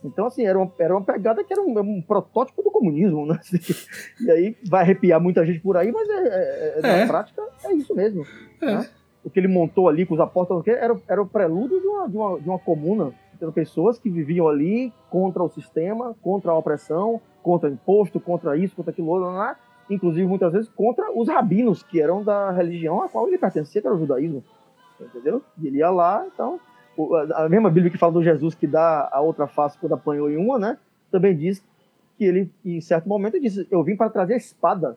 Então, assim, era uma, era uma pegada que era um, um protótipo do comunismo, né? E aí vai arrepiar muita gente por aí, mas é, é- é- na É. prática é isso mesmo. É. né? O que ele montou ali com os apóstolos era, era o prelúdio de uma, de, uma, de uma comuna. Eram pessoas que viviam ali contra o sistema, contra a opressão, contra o imposto, contra isso, contra aquilo inclusive muitas vezes contra os rabinos, que eram da religião a qual ele pertencia, que era o judaísmo. Entendeu? Ele ia lá, então. A mesma Bíblia que fala do Jesus que dá a outra face quando apanhou em uma, né? Também diz que ele, em certo momento, disse: Eu vim para trazer a espada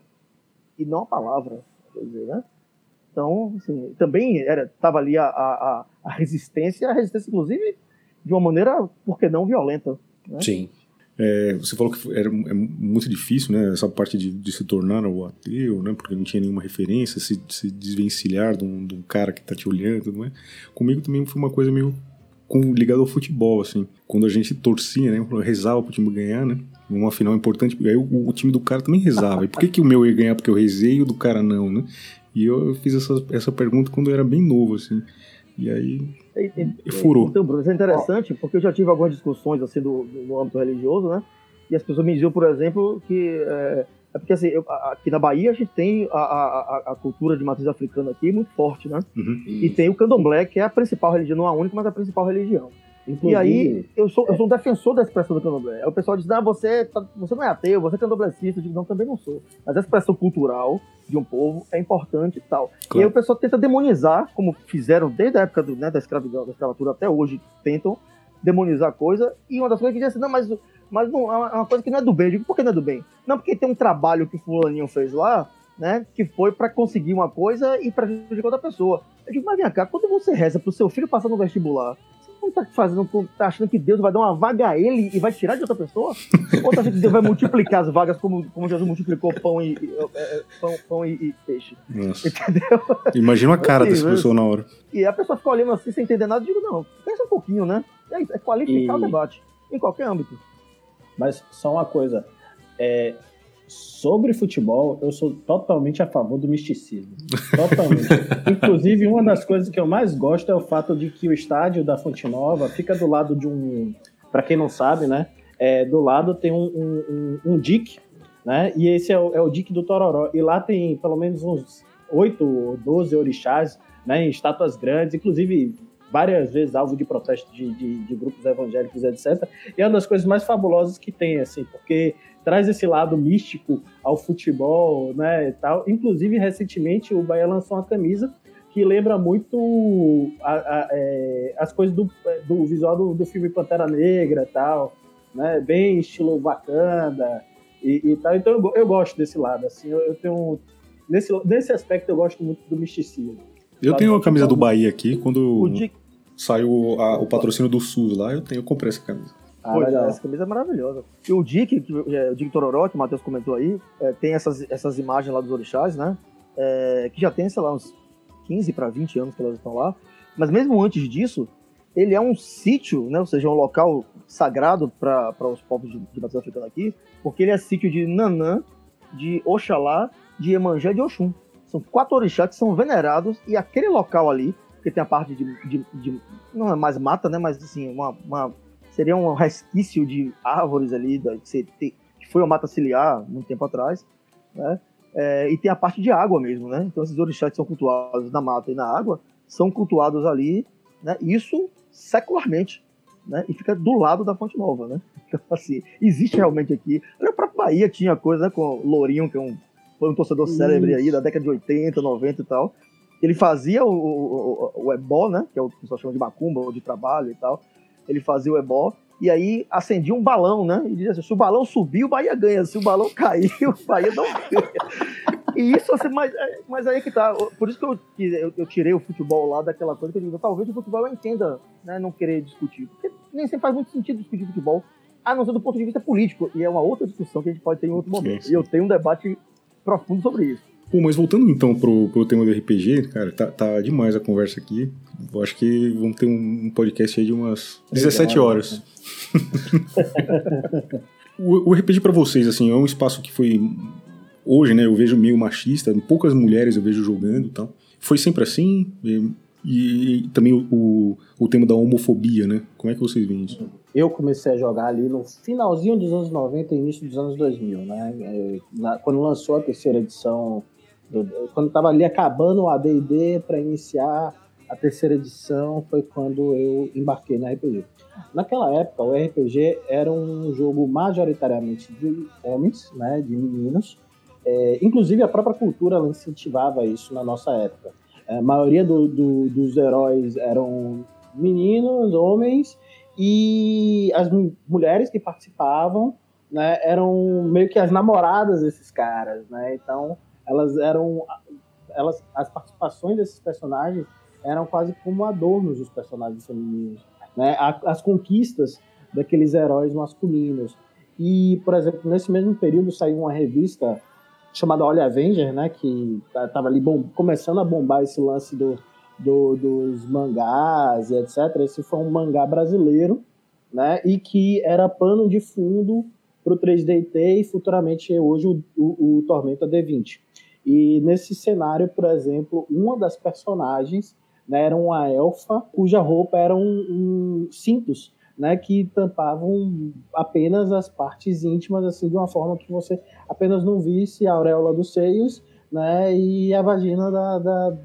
e não a palavra. Quer dizer, né? Então, assim, também estava ali a, a, a- resistência, a resistência, inclusive, de uma maneira, por que não, violenta. sim. É, você falou que era é muito difícil, né? Essa parte de, de se tornar o ateu, né? Porque não tinha nenhuma referência, se, se desvencilhar de um, de um cara que tá te olhando, não é? Comigo também foi uma coisa meio com, ligada ao futebol, assim. Quando a gente torcia, né? Rezava pro time ganhar, né? Uma final importante, aí o, o time do cara também rezava. E por que, que o meu ia ganhar porque eu rezei e o do cara não, né? E eu fiz essa, essa pergunta quando eu era bem novo, assim. E aí E, e- E furou. Então, Bruno, isso é interessante, porque eu já tive algumas discussões assim do, do- no âmbito religioso, né? E as pessoas me diziam, por exemplo, que é, é porque assim, eu- aqui na Bahia a gente tem a, a, a- a cultura de matriz africana aqui muito forte, né? Uhum. E tem o candomblé, que é a principal religião, não a única, mas a principal religião. Inclusive, E aí, eu sou, eu sou um defensor da expressão do candomblé. Aí o pessoal diz, ah, você, tá- você não é ateu, você é candomblessista. Eu digo, não, também não sou. Mas a expressão cultural de um povo é importante e tal. E Claro. aí o pessoal tenta demonizar, como fizeram desde a época do, né, da escravidão, da escravatura até hoje, tentam demonizar a coisa. E uma das coisas que diz assim, não, mas, mas não, é uma- é coisa que não é do bem. Eu digo, por que não é do bem? Não, porque tem um trabalho que o fulaninho fez lá, né, que foi pra conseguir uma coisa e prejudicar outra pessoa. Eu digo, mas vem cá, quando você reza pro seu filho passar no vestibular, não tá fazendo, tá achando que Deus vai dar uma vaga a ele e vai tirar de outra pessoa? Ou tá achando que Deus vai multiplicar as vagas como, como Jesus multiplicou pão e, e- é, é, pão, pão e, e peixe? Nossa. Entendeu? Imagina a cara Sim, dessa pessoa na hora. E a pessoa fica olhando assim sem entender nada. Eu digo, não, pensa um pouquinho, né? É, é qualificar E- o debate, em qualquer âmbito. Mas só uma coisa. é, sobre futebol, eu sou totalmente a favor do misticismo. Totalmente. Inclusive, uma das coisas que eu mais gosto é o fato de que o estádio da Fonte Nova fica do lado de um. Para quem não sabe, né? É, do lado tem um, um, um, um dique, né? E esse é o, é o dique do Tororó. E lá tem pelo menos uns 8 ou 12 orixás, né? Em estátuas grandes, inclusive várias vezes alvo de protesto de, de, de grupos evangélicos, etc. E é uma das coisas mais fabulosas que tem, assim, porque traz esse lado místico ao futebol, né, e tal. Inclusive, recentemente, o Bahia lançou uma camisa que lembra muito a, a, é, as coisas do, do visual do, do, filme Pantera Negra e tal, né, bem estilo Wakanda e, e tal. Então, eu, eu, gosto desse lado, assim, eu, eu tenho... Nesse, nesse aspecto, eu gosto muito do misticismo. Eu tenho a camisa do Bahia aqui, quando saiu a, o patrocínio do SUS lá, eu, tenho, eu comprei essa camisa. Ah, pois, essa camisa é maravilhosa. E o Dick, que, é, o Dick Tororó, que o Matheus comentou aí, é, tem essas, essas imagens lá dos orixás, né? É, que já tem, sei lá, uns 15 para 20 anos que elas estão lá. Mas mesmo antes disso, ele é um sítio, né? Ou seja, um local sagrado para os povos de, de matriz africana aqui, porque ele é sítio de Nanã, de Oxalá, de Emanjá e de Oxum. São quatro orixás que são venerados e aquele local ali, que tem a parte de, de, de não é mais mata, né? Mas assim, uma, uma seria um resquício de árvores ali, da, que foi uma mata ciliar muito tempo atrás, né? É, e tem a parte de água mesmo, né? Então esses orixás que são cultuados na mata e na água são cultuados ali, né? Isso secularmente, né? E fica do lado da Fonte Nova, né? Então assim, existe realmente aqui. A própria Bahia tinha coisa né, com o Lourinho, que é um, foi um torcedor Isso. célebre aí da década de 80, 90 e tal. Ele fazia o, o, o, o ebó, né? Que é o que o pessoal chama de macumba ou de trabalho e tal ele fazia o ebó, e aí acendia um balão, né? E dizia assim, se o balão subir, o Bahia ganha. Se o balão cair, o Bahia não ganha. E isso, assim, mas, mas aí que tá. Por isso que eu, eu, eu, tirei o futebol lá daquela coisa que eu digo, talvez o futebol eu entenda, né? Não querer discutir. Porque nem sempre faz muito sentido discutir futebol, a não ser do ponto de vista político. E é uma outra discussão que a gente pode ter em outro momento. Sim, sim. E eu tenho um debate profundo sobre isso. Pô, mas voltando então pro, pro tema do RPG, cara, tá, tá demais a conversa aqui. Eu acho que vamos ter um podcast aí de umas 17 horas. o, o RPG para vocês, assim, é um espaço que foi. Hoje, né, eu vejo meio machista, poucas mulheres eu vejo jogando e tal. Foi sempre assim? E, e, também o, o, o, tema da homofobia, né? Como é que vocês veem isso? Eu comecei a jogar ali no finalzinho dos anos 90 e início dos anos 2000, né? É, quando lançou a terceira edição quando estava ali acabando o AD&D para iniciar a terceira edição foi quando eu embarquei na RPG. Naquela época, o RPG era um jogo majoritariamente de homens, né, de meninos. É, inclusive, a própria cultura incentivava isso na nossa época. É, a maioria do, do, dos heróis eram meninos, homens, e as mulheres que participavam né, eram meio que as namoradas desses caras. Né? Então, elas eram elas as participações desses personagens eram quase como adornos dos personagens femininos, né? As conquistas daqueles heróis masculinos. E, por exemplo, nesse mesmo período saiu uma revista chamada Olha Avenger, né, que estava ali bom, começando a bombar esse lance do, do, dos mangás e etc. Esse foi um mangá brasileiro, né, e que era pano de fundo para o 3DT e futuramente hoje o, o, o Tormenta D20. E nesse cenário, por exemplo, uma das personagens né, era uma elfa cuja roupa eram um, um, cintos né, que tampavam apenas as partes íntimas, assim, de uma forma que você apenas não visse a auréola dos seios né, e a vagina da, da,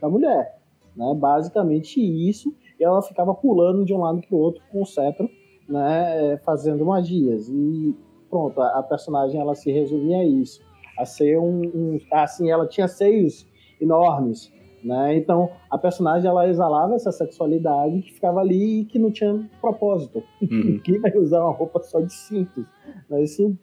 da mulher. Né, basicamente isso. E ela ficava pulando de um lado para o outro com o cetro, né, fazendo magias. E pronto, a, a personagem ela se resumia a isso a ser um, um assim, ela tinha seios enormes, né? Então a personagem ela exalava essa sexualidade que ficava ali e que não tinha propósito. Uhum. Quem vai usar uma roupa só de cintos? Né? Isso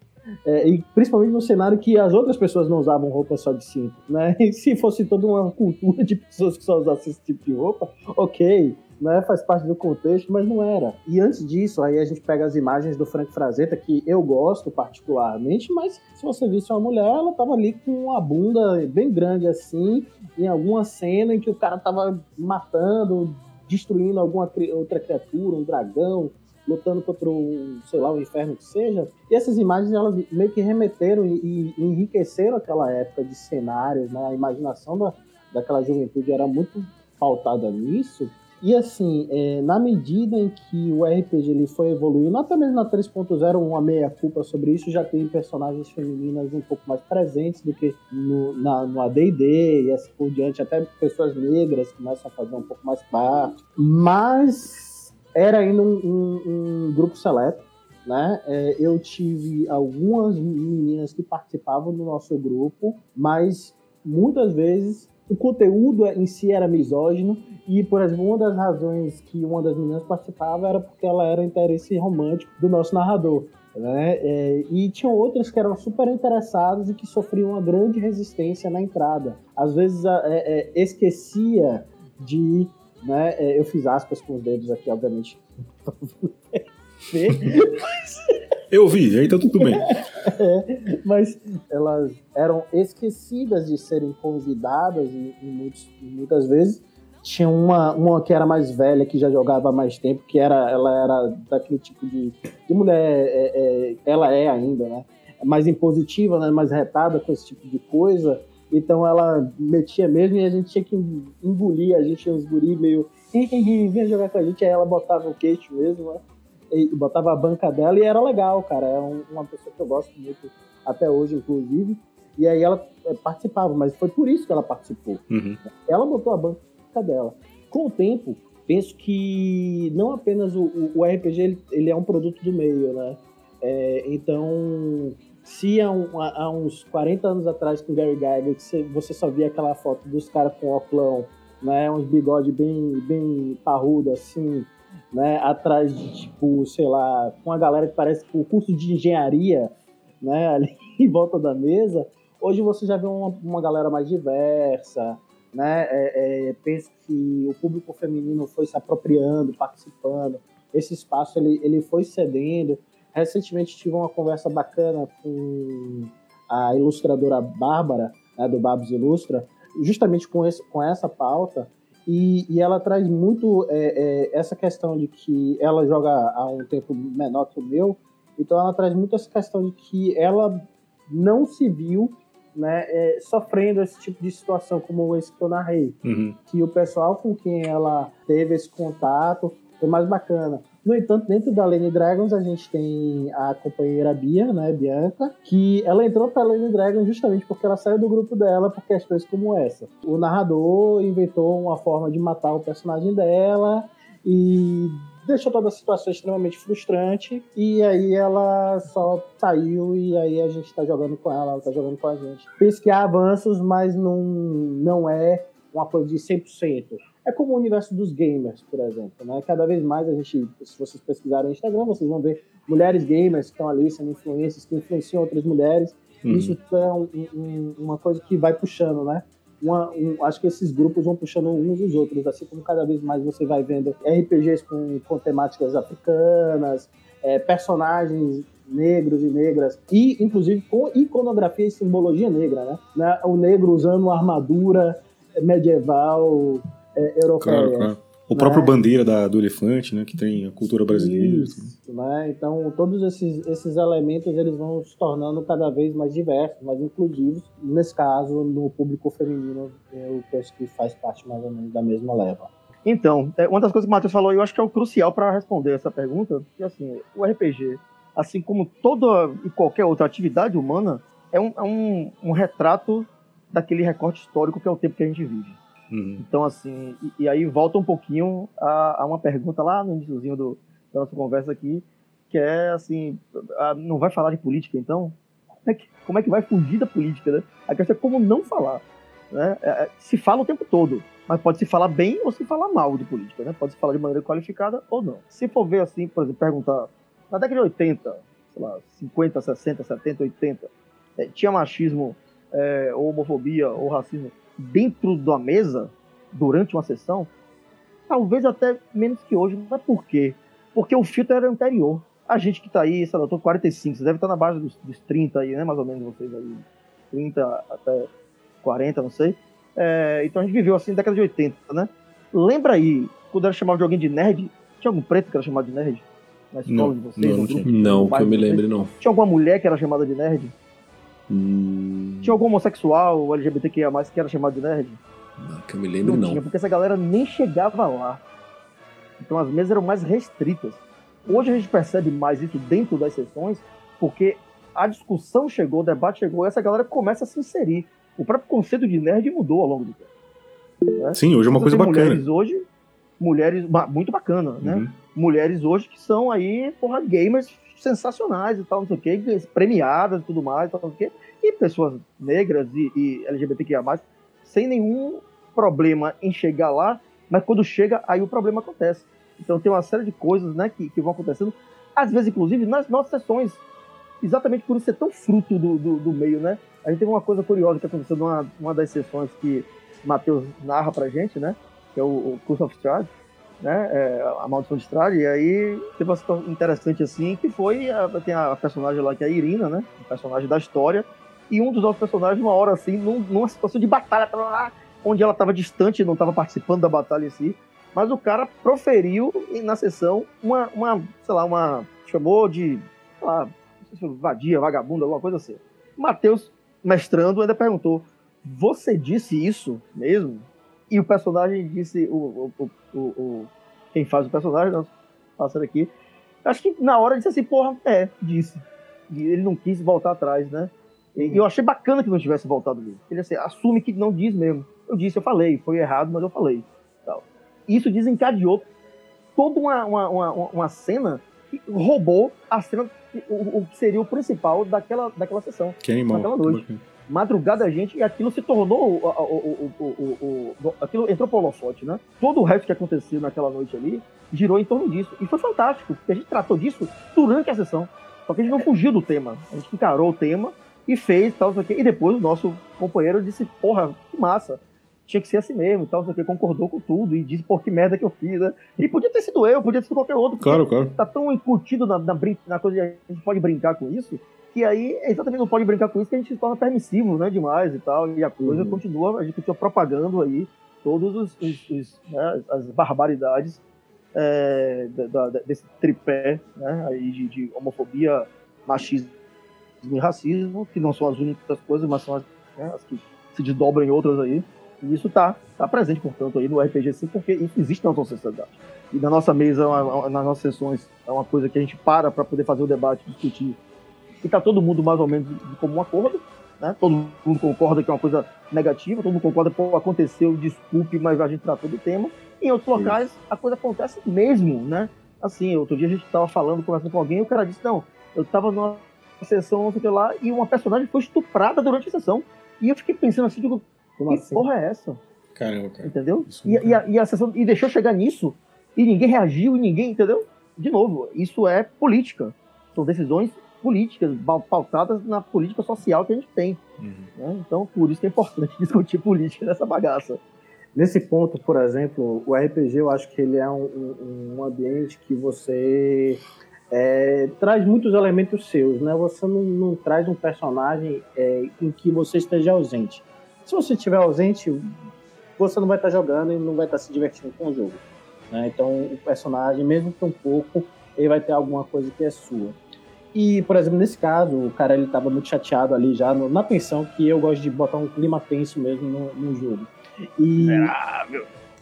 é, e principalmente no cenário que as outras pessoas não usavam roupa só de cinto, né? E se fosse toda uma cultura de pessoas que só usassem esse tipo de roupa, ok, né, faz parte do contexto, mas não era. E antes disso, aí a gente pega as imagens do Frank Frazetta, que eu gosto particularmente, mas se você visse uma mulher, ela tava ali com uma bunda bem grande assim, em alguma cena em que o cara tava matando, destruindo alguma outra criatura, um dragão, lutando contra o, sei lá, o inferno que seja. E essas imagens, elas meio que remeteram e, e enriqueceram aquela época de cenários, né? A imaginação da, daquela juventude era muito pautada nisso. E assim, é, na medida em que o RPG ele foi evoluindo, até mesmo na 3.0, uma meia-culpa sobre isso, já tem personagens femininas um pouco mais presentes do que no, na, no AD&D e assim por diante, até pessoas negras começam a fazer um pouco mais parte. Mas era ainda um, um, um grupo seleto, né? É, eu tive algumas meninas que participavam do nosso grupo, mas muitas vezes o conteúdo em si era misógino e, por exemplo, uma das razões que uma das meninas participava era porque ela era interesse romântico do nosso narrador. Né? É, e tinham outras que eram super interessadas e que sofriam uma grande resistência na entrada. Às vezes é, é, esquecia de. Né, é, eu fiz aspas com os dedos aqui, obviamente. Eu vi, aí tá tudo bem. É, mas elas eram esquecidas de serem convidadas e, e muitos, muitas vezes tinha uma, uma que era mais velha, que já jogava há mais tempo, que era, ela era daquele tipo de, de mulher, é, é, ela é ainda, né? Mais impositiva, né? mais retada com esse tipo de coisa. Então ela metia mesmo e a gente tinha que engolir, a gente tinha uns guri meio. Vinha jogar com a gente, aí ela botava o queixo mesmo, né? E botava a banca dela e era legal, cara. É uma pessoa que eu gosto muito até hoje, inclusive. E aí ela é, participava, mas foi por isso que ela participou. Uhum. Ela botou a banca dela. Com o tempo, penso que não apenas o, o RPG ele, ele, é um produto do meio, né? É, então, se há, um, há, uns 40 anos atrás com Gary Gygax você, só via aquela foto dos caras com óculos, né? Uns bigode bem, bem parrudo assim, né? Atrás de, tipo, sei lá, com a galera que parece o curso de engenharia, né? Ali em volta da mesa. Hoje você já vê uma, uma galera mais diversa, né? É, é, penso que o público feminino foi se apropriando, participando. Esse espaço ele, ele foi cedendo. Recentemente tive uma conversa bacana com a ilustradora Bárbara, né, do Babs Ilustra, justamente com, esse, com essa pauta. E, e ela traz muito é, é, essa questão de que ela joga há um tempo menor que o meu, então ela traz muito essa questão de que ela não se viu né, é, sofrendo esse tipo de situação como esse que eu narrei. Uhum. Que o pessoal com quem ela teve esse contato foi mais bacana. No entanto, dentro da Lane Dragons, a gente tem a companheira Bia, né, Bianca, que ela entrou pra Lane Dragons justamente porque ela saiu do grupo dela por questões como essa. O narrador inventou uma forma de matar o personagem dela e deixou toda a situação extremamente frustrante. E aí ela só saiu e aí a gente tá jogando com ela, ela tá jogando com a gente. Penso que há avanços, mas não, não é uma coisa de 100%. É como o universo dos gamers, por exemplo. Né? Cada vez mais a gente, se vocês pesquisarem no Instagram, vocês vão ver mulheres gamers que estão ali sendo influências, que influenciam outras mulheres. Uhum. Isso é um, um, uma coisa que vai puxando, né? Uma, um, acho que esses grupos vão puxando uns os outros, assim como cada vez mais você vai vendo RPGs com, com temáticas africanas, é, personagens negros e negras, e inclusive com iconografia e simbologia negra, né? né? O negro usando uma armadura medieval é, europeia. Claro, claro. O próprio né? bandeira da, do elefante, né, que tem a cultura brasileira. Isso, né? Então, todos esses, esses elementos eles vão se tornando cada vez mais diversos, mais inclusivos. Nesse caso, no público feminino, eu penso que faz parte mais ou menos da mesma leva. Então, é, uma das coisas que o Matheus falou, eu acho que é o crucial para responder essa pergunta, que assim, o RPG, assim como toda e qualquer outra atividade humana, é um, é um, um retrato daquele recorte histórico que é o tempo que a gente vive. Uhum. Então, assim, e, e, aí volta um pouquinho a, a, uma pergunta lá no iníciozinho da nossa conversa aqui, que é assim, a, não vai falar de política, então? Como é, que, como é que vai fugir da política, né? A questão é como não falar. Né? É, é, se fala o tempo todo, mas pode se falar bem ou se falar mal de política, né? Pode se falar de maneira qualificada ou não. Se for ver assim, por exemplo, perguntar, na década de 80, sei lá, 50, 60, 70, 80, é, tinha machismo, é, ou homofobia, ou racismo dentro da mesa, durante uma sessão, talvez até menos que hoje. Mas por quê? Porque o filtro era anterior. A gente que tá aí, sei lá, eu tô 45, você deve estar na base dos, dos 30 aí, né? Mais ou menos vocês aí. 30 até 40, não sei. É, então a gente viveu assim na década de 80, né? Lembra aí, quando era chamado de alguém de nerd, tinha algum preto que era chamado de nerd? Na escola não, de vocês? Não, grupo, não que eu me lembre, não. Tinha alguma mulher que era chamada de nerd? Hum... Tinha algum homossexual, LGBTQIA+, que era chamado de nerd? Não, que eu me lembro, não. não. Tinha, porque essa galera nem chegava lá. Então as mesas eram mais restritas. Hoje a gente percebe mais isso dentro das sessões, porque a discussão chegou, o debate chegou, e essa galera começa a se inserir. O próprio conceito de nerd mudou ao longo do tempo. né? Sim, hoje é uma Você coisa bacana. Mulheres hoje, mulheres muito bacana, né? Uhum. Mulheres hoje que são aí, porra, gamers sensacionais e tal, não sei o quê, premiadas e tudo mais, tal, não sei o quê, e pessoas negras e, e LGBTQIA+, sem nenhum problema em chegar lá, mas quando chega, aí o problema acontece. Então tem uma série de coisas, né, que, que vão acontecendo, às vezes, inclusive, nas nossas sessões, exatamente por isso ser tão fruto do, do, do meio, né? A gente teve uma coisa curiosa que aconteceu numa uma das sessões que Matheus narra pra gente, né? Que é o, o Curse of Strahd, né? É, a Maldição de Strahd. E aí teve uma situação interessante assim, que foi, a, tem a personagem lá que é a Irina, né? Personagem da história. E um dos nossos personagens, uma hora assim, num- numa situação de batalha, tava lá, onde ela estava distante, não estava participando da batalha em si. Mas o cara proferiu na sessão uma, uma sei lá, uma. chamou de. sei lá, se vadia, vagabunda, alguma coisa assim. Matheus, mestrando, ainda perguntou: Você disse isso mesmo? E o personagem disse: O, o, o, o- quem faz o personagem, nosso parceiro aqui, acho que na hora disse assim: Porra, é, disse. E ele não quis voltar atrás, né? E e eu achei bacana que não tivesse voltado mesmo. Ele assim, assume que não diz mesmo. Eu disse, eu falei, foi errado, mas eu falei. Tal. Isso desencadeou toda uma, uma, uma, uma cena que roubou a cena, o, o que seria o principal daquela, daquela sessão. Que animal. Naquela que noite. bacana. Madrugada a gente, e aquilo se tornou. O, o, o, aquilo entrou pro holofote, né? Todo o resto que aconteceu naquela noite ali girou em torno disso. E foi fantástico, porque a gente tratou disso durante a sessão. Só que a gente não fugiu do tema. A gente encarou o tema e fez tal, o quê. E depois o nosso companheiro disse, porra, que massa. Tinha que ser assim mesmo, tal, não sei o quê. Concordou com tudo e disse, pô, que merda que eu fiz, né? E podia ter sido eu, podia ter sido qualquer outro. Claro, claro. tá tão incutido na, na, na coisa de a gente pode brincar com isso, que aí é exatamente não pode brincar com isso que a gente se torna permissivo, né, demais e tal, e a coisa Uhum. continua, a gente continua propagando aí todos os, os- os, né, as barbaridades é, da- da- desse tripé, né, aí de, de homofobia, machismo e racismo, que não são as únicas coisas, mas são as, né, as que se desdobram em outras aí, e isso tá, tá presente, portanto, aí no RPG sim, porque isso existe na nossa sociedade. E na nossa mesa, uma- uma- nas nossas sessões, é uma coisa que a gente para para poder fazer o debate, discutir. E tá todo mundo mais ou menos de comum acordo, né? Todo mundo concorda que é uma coisa negativa, todo mundo concorda que aconteceu, desculpe, mas a gente tratou do tema. Em outros locais, a coisa acontece mesmo, né? Assim, outro dia a gente tava falando, conversando com alguém, e o cara disse, não, eu tava numa sessão, não sei o que lá, e uma personagem foi estuprada durante a sessão. E eu fiquei pensando assim, digo, Como que assim? porra é essa? Caramba, cara. Entendeu? Isso E, e a, e a sessão e deixou chegar nisso e ninguém reagiu e ninguém, entendeu? De novo, isso é política. São decisões políticas, pautadas na política social que a gente tem. Uhum. né? Então, por isso que é importante discutir política nessa bagaça. Nesse ponto, por exemplo, o RPG eu acho que ele é um, um- um ambiente que você é, traz muitos elementos seus, né? Você não, não traz um personagem é, em que você esteja ausente. Se você estiver ausente, você não vai estar jogando e não vai estar se divertindo com o jogo. né? Então, o personagem, mesmo que um pouco, ele vai ter alguma coisa que é sua. E, por exemplo, nesse caso, o cara ele estava muito chateado ali já no- na tensão, que eu gosto de botar um clima tenso mesmo no, no jogo. E,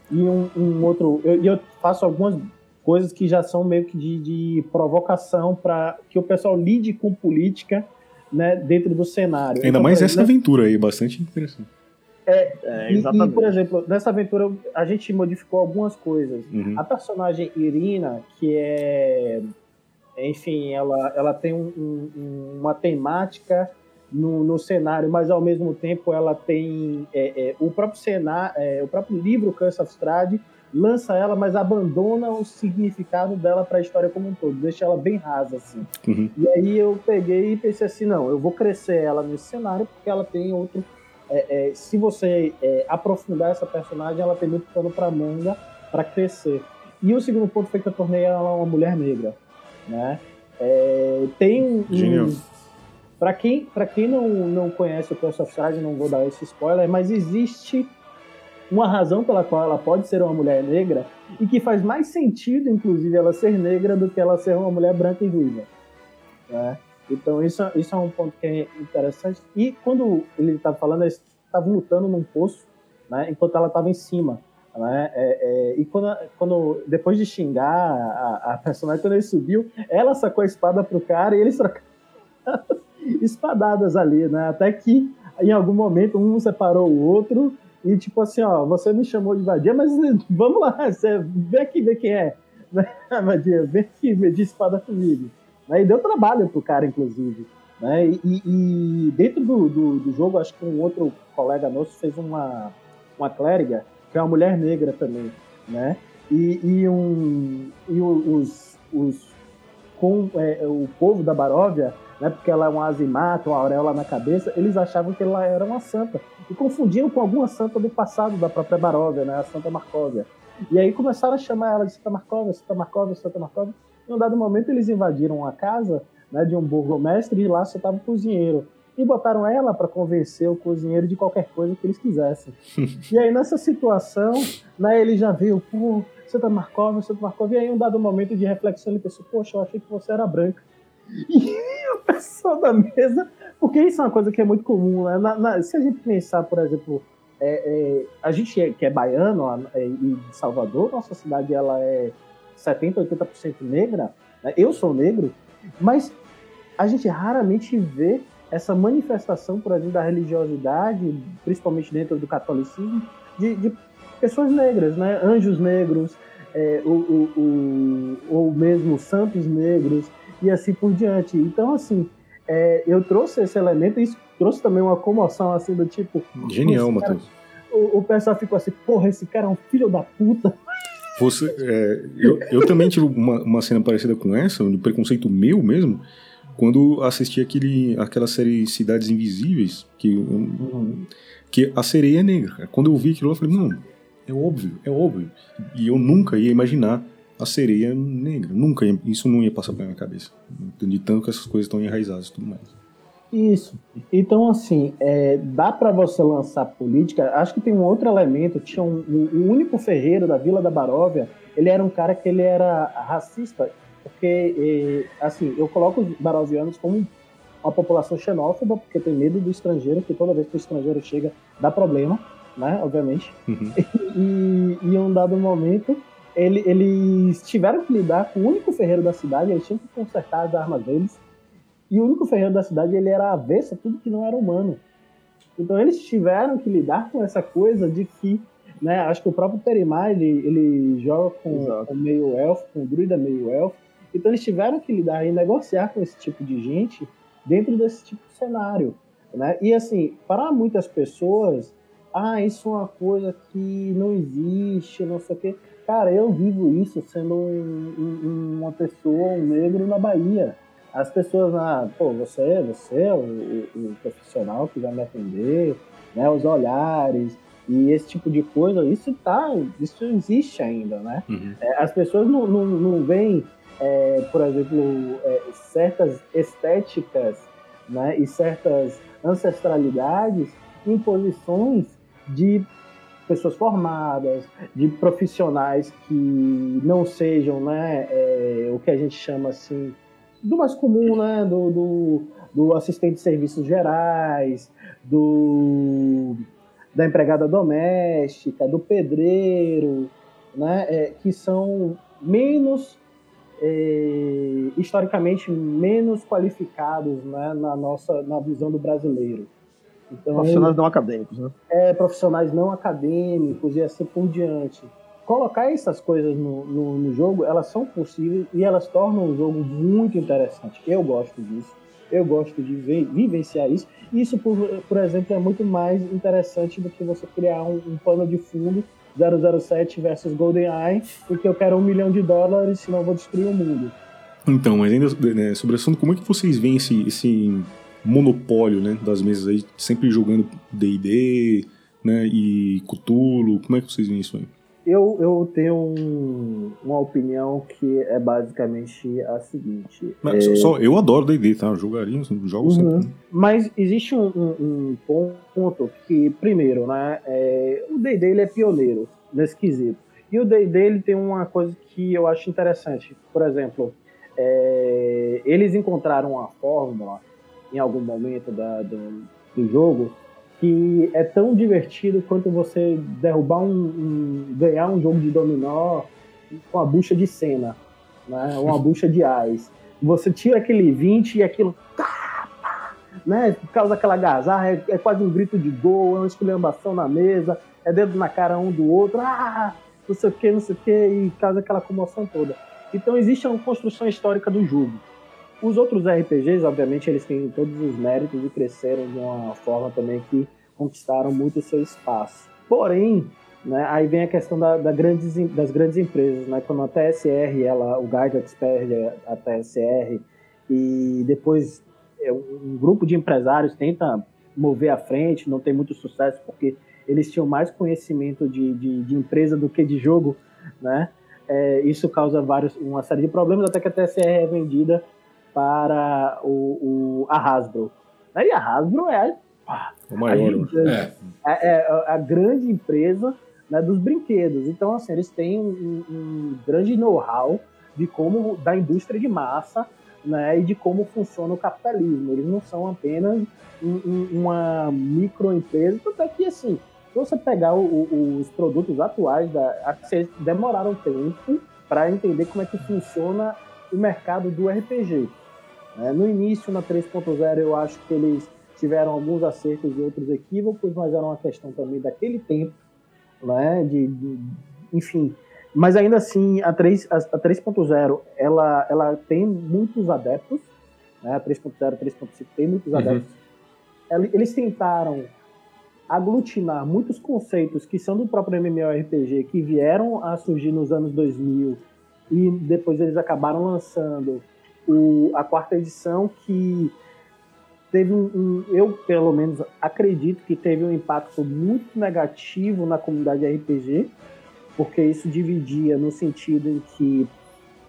e um, um outro. Eu, e eu faço algumas coisas que já são meio que de, de provocação para que o pessoal lide com política né, dentro do cenário. Ainda Então, mais por essa exemplo, aventura aí, bastante interessante. É, e, e, por exemplo, nessa aventura a gente modificou algumas coisas. Uhum. A personagem Irina, que é. Enfim, ela, ela tem um- um- uma temática no, no cenário, mas ao mesmo tempo ela tem. é, é, o, próprio cenário, o próprio livro Curse of Strahd lança ela, mas abandona o significado dela para a história como um todo, deixa ela bem rasa assim. Uhum. E aí eu peguei e pensei assim, não, eu vou crescer ela nesse cenário porque ela tem outro. é, é, se você é, aprofundar essa personagem, ela tem muito pano para manga para crescer. E o segundo ponto foi que eu tornei ela uma mulher negra, né? É, tem um, Genial. para quem para quem não, não conhece o of Strahd, não vou dar esse spoiler, mas existe uma razão pela qual ela pode ser uma mulher negra e que faz mais sentido, inclusive, ela ser negra do que ela ser uma mulher branca e ruiva. né? Então, isso, isso é um ponto que é interessante. E quando ele estava falando, eles estavam lutando num poço, né, enquanto ela estava em cima. Né? É, é, e quando, quando, depois de xingar a, a, personagem, quando ele subiu, ela sacou a espada pro cara e eles trocaram espadadas ali, né? Até que em algum momento um separou o outro e tipo assim, ó, você me chamou de vadia, mas vamos lá, você vem aqui ver quem é. Vadia, vem aqui medir espada comigo. Né? E deu trabalho pro cara, inclusive. Né? E, e dentro do, do, do, jogo, acho que um outro colega nosso fez uma, uma clériga, que é uma mulher negra também, né? E, e, um, e os, os com é, o povo da Baróvia, né, porque ela é um azimata, uma auréola na cabeça, eles achavam que ela era uma santa. E confundiam com alguma santa do passado da própria Baróvia, né, a Santa Marcóvia. E aí começaram a chamar ela de Santa Marcóvia, Santa Marcóvia, Santa Marcóvia. Em um dado momento eles invadiram a casa né, de um burgomestre e lá só estava o cozinheiro. E botaram ela para convencer o cozinheiro de qualquer coisa que eles quisessem. e aí nessa situação, né, ele já viu, pô, Santa Marcova, Santa Marcova. E aí, um dado momento de reflexão, ele pensou, poxa, eu achei que você era branca. E o pessoal da mesa, porque isso é uma coisa que é muito comum, né? Na, na, se a gente pensar, por exemplo, é, é, a gente é, que é baiano é, e de Salvador, nossa cidade ela é 70%, 80% negra. Né? Eu sou negro, mas a gente raramente vê essa manifestação, por exemplo, da religiosidade, principalmente dentro do catolicismo, de, de pessoas negras, né? Anjos negros, é, ou, ou, ou, mesmo santos negros, e assim por diante. Então, assim, é, eu trouxe esse elemento e isso trouxe também uma comoção, assim, do tipo... Genial, Matheus. O, o pessoal ficou assim, porra, esse cara é um filho da puta. Você, é, eu, eu também tive uma, uma cena parecida com essa, um preconceito meu mesmo, quando assisti aquele, aquela série Cidades Invisíveis, que, que a sereia é negra. Quando eu vi aquilo, eu falei, não, é óbvio, é óbvio. E eu nunca ia imaginar a sereia negra. Nunca ia, isso não ia passar pela minha cabeça. De tanto que essas coisas estão enraizadas e tudo mais. Isso. Então, assim, é, dá para você lançar política. Acho que tem um outro elemento. Tinha um, um, o único ferreiro da Vila da Baróvia. Ele era um cara que ele era racista, porque, assim, eu coloco os barovianos como uma população xenófoba, porque tem medo do estrangeiro, que toda vez que o estrangeiro chega dá problema né? Obviamente. Uhum. E, e, em um dado momento, ele, eles tiveram que lidar com o único ferreiro da cidade, eles tinham que consertar as armas deles. E o único ferreiro da cidade, ele era avesso a tudo que não era humano. Então eles tiveram que lidar com essa coisa de que, né, acho que o próprio Perimar, ele, ele joga com, com meio elfo, com druida meio elfo. Então eles tiveram que lidar e negociar com esse tipo de gente dentro desse tipo de cenário. Né? E assim, para muitas pessoas, ah, isso é uma coisa que não existe, não sei o quê. Cara, eu vivo isso sendo um, um, uma pessoa, um negro na Bahia. As pessoas, ah, pô, você, você é o, o, o, profissional que vai me atender, né, os olhares e esse tipo de coisa, isso tá, isso existe ainda, né? Uhum. É, as pessoas não, não, não veem, é, por exemplo, é, certas estéticas né, e certas ancestralidades em posições de pessoas formadas, de profissionais que não sejam né, é, o que a gente chama assim do mais comum, né, do, do, do assistente de serviços gerais, do da empregada doméstica, do pedreiro, né, é, que são menos é, historicamente menos qualificados né, na nossa na visão do brasileiro. Então, profissionais não acadêmicos, né? É, profissionais não acadêmicos e assim por diante. Colocar essas coisas no, no, no, jogo, elas são possíveis e elas tornam o jogo muito interessante. Eu gosto disso. Eu gosto de ver, vivenciar isso. Isso, por, por exemplo, é muito mais interessante do que você criar um, um pano de fundo 007 versus GoldenEye, porque eu quero um milhão de dólares, senão eu vou destruir o mundo. Então, mas ainda né, sobre o assunto, como é que vocês veem esse, esse monopólio, né, das mesas aí, sempre jogando D&D, né, e Cthulhu, como é que vocês veem isso aí? Eu, eu tenho um, uma opinião que é basicamente a seguinte. Mas, é... só, eu adoro D&D, tá? Eu jogaria, jogo uhum. sempre. Mas existe um, um, um, ponto que, primeiro, né, é, o D&D ele é pioneiro nesse quesito. E o D&D ele tem uma coisa que eu acho interessante. Por exemplo, é, eles encontraram uma fórmula em algum momento da, do, do jogo que é tão divertido quanto você derrubar um, um ganhar um jogo de dominó com a bucha de cena, né? Uma bucha de ais. Você tira aquele 20 e aquilo tá, tá, né? Causa aquela gazarra, é, é quase um grito de gol, é uma esculhambação na mesa, é dedo na cara um do outro, ah, não sei o que, não sei o que, e causa aquela comoção toda. Então existe uma construção histórica do jogo. Os outros RPGs, obviamente, eles têm todos os méritos e cresceram de uma forma também que conquistaram muito o seu espaço. Porém, né, aí vem a questão da, da grandes, das grandes empresas, né, quando a TSR, ela, o Gygax perde a TSR e depois é, um grupo de empresários tenta mover à frente, não tem muito sucesso porque eles tinham mais conhecimento de, de, de empresa do que de jogo, né? É, isso causa vários, uma série de problemas, até que a TSR é vendida para o, o a Hasbro. E a Hasbro é a, o maior. A, é. É, é a grande empresa né, dos brinquedos. Então, assim, eles têm um, um grande know-how de como da indústria de massa né, e de como funciona o capitalismo. Eles não são apenas um, um, uma microempresa, tanto é que, assim, se você pegar o, o, os produtos atuais, da, vocês demoraram tempo para entender como é que funciona o mercado do RPG. É, no início, na 3.0, eu acho que eles tiveram alguns acertos e outros equívocos, mas era uma questão também daquele tempo, né? De, de enfim. Mas ainda assim, a 3.0 a, a 3.0 ela, ela tem muitos adeptos, né? A 3.0, 3.5 tem muitos uhum. adeptos. Eles tentaram aglutinar muitos conceitos que são do próprio MMORPG, que vieram a surgir nos anos 2000 e depois eles acabaram lançando o, a quarta edição que teve um, um, eu pelo menos acredito que teve um impacto muito negativo na comunidade RPG porque isso dividia no sentido em que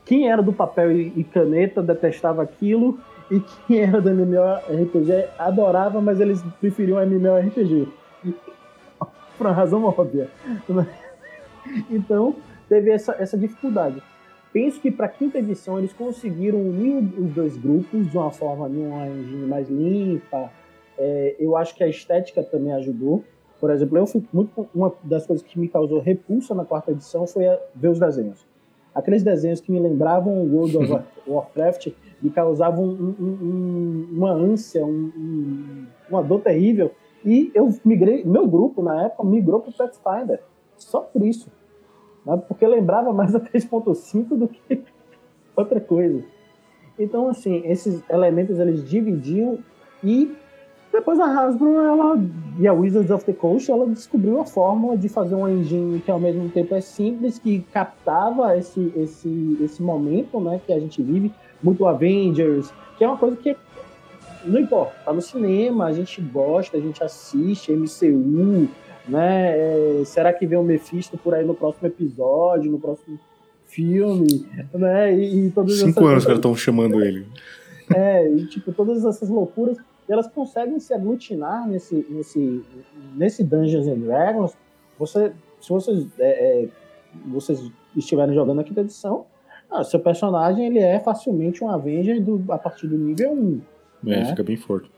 quem era do papel e caneta detestava aquilo e quem era do MMORPG adorava, mas eles preferiam MMORPG. Por uma razão óbvia. Então, teve essa, essa dificuldade. Penso que para a quinta edição eles conseguiram unir os dois grupos de uma forma, numa engine mais limpa. É, eu acho que a estética também ajudou. Por exemplo, eu fui muito uma das coisas que me causou repulsa na quarta edição foi ver os desenhos. Aqueles desenhos que me lembravam o World of. Warcraft me causavam um, um, um, uma ânsia, uma dor terrível. E eu migrei, meu grupo na época migrou para o Pathfinder. Só por isso né? porque lembrava mais a 3.5 do que outra coisa. Então, assim, esses elementos eles dividiam e depois a Hasbro ela, e a Wizards of the Coast ela descobriu a fórmula de fazer uma engine que ao mesmo tempo é simples, que captava esse, esse, esse momento né, que a gente vive, muito Avengers, que é uma coisa que não importa, tá no cinema, a gente gosta, a gente assiste, MCU, né? É, será que vem o Mephisto por aí no próximo episódio, no próximo filme, né? E, e todas Cinco essas anos que eles estão chamando ele. É, e tipo, todas essas loucuras, elas conseguem se aglutinar nesse, nesse, nesse Dungeons and Dragons. Você, se vocês, é, é, vocês estiverem jogando a quinta edição, ah, seu personagem ele é facilmente um Avenger do, a partir do nível 1. É, né? fica bem forte.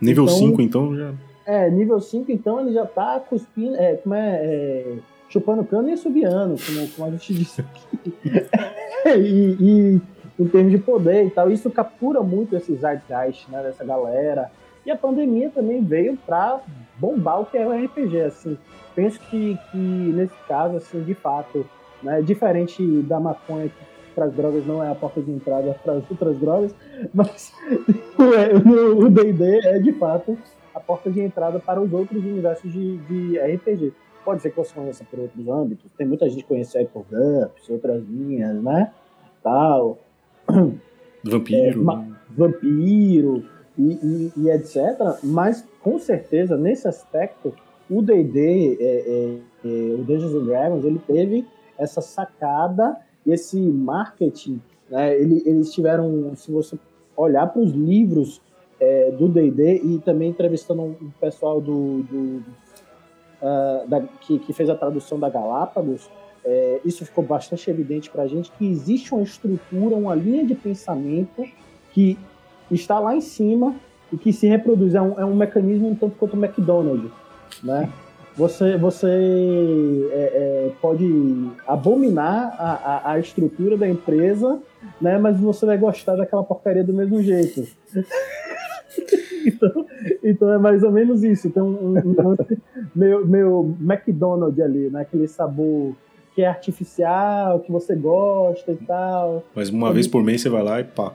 Nível então, 5, então, já. É, nível 5, então, ele já tá cuspindo, é, como é, é chupando cano e assobiando, como, como a gente disse aqui. e, e, em termos de poder e tal, isso captura muito esses zeitgeist, né, dessa galera. E a pandemia também veio para bombar o que é o RPG, assim. Penso que, que nesse caso, assim, de fato, né, diferente da maconha que para as drogas não é a porta de entrada para as outras drogas, mas o D&D é de fato a porta de entrada para os outros universos de, de RPG. Pode ser que você conheça por outros âmbitos, tem muita gente que conhece GURPS, outras linhas, né? Tal. Vampiro. É, vampiro e, e, e, etc. Mas, com certeza, nesse aspecto, o D&D, é, é, é, o Dungeons and Dragons, ele teve essa sacada, esse marketing, né? Ele, eles tiveram, se você olhar para os livros é, do D&D e também entrevistando um pessoal do, do uh, da, que, que, fez a tradução da Galápagos, é, isso ficou bastante evidente para a gente que existe uma estrutura, uma linha de pensamento que está lá em cima e que se reproduz. É um, é um mecanismo um tanto quanto o McDonald's, né? Você, você é, é, pode abominar a, a, a, estrutura da empresa, né? Mas você vai gostar daquela porcaria do mesmo jeito. Então, então é mais ou menos isso. Tem um, um, um meu, meu McDonald's ali, né? Aquele sabor que é artificial, que você gosta e tal. Mas uma vez por mês você vai lá e pá.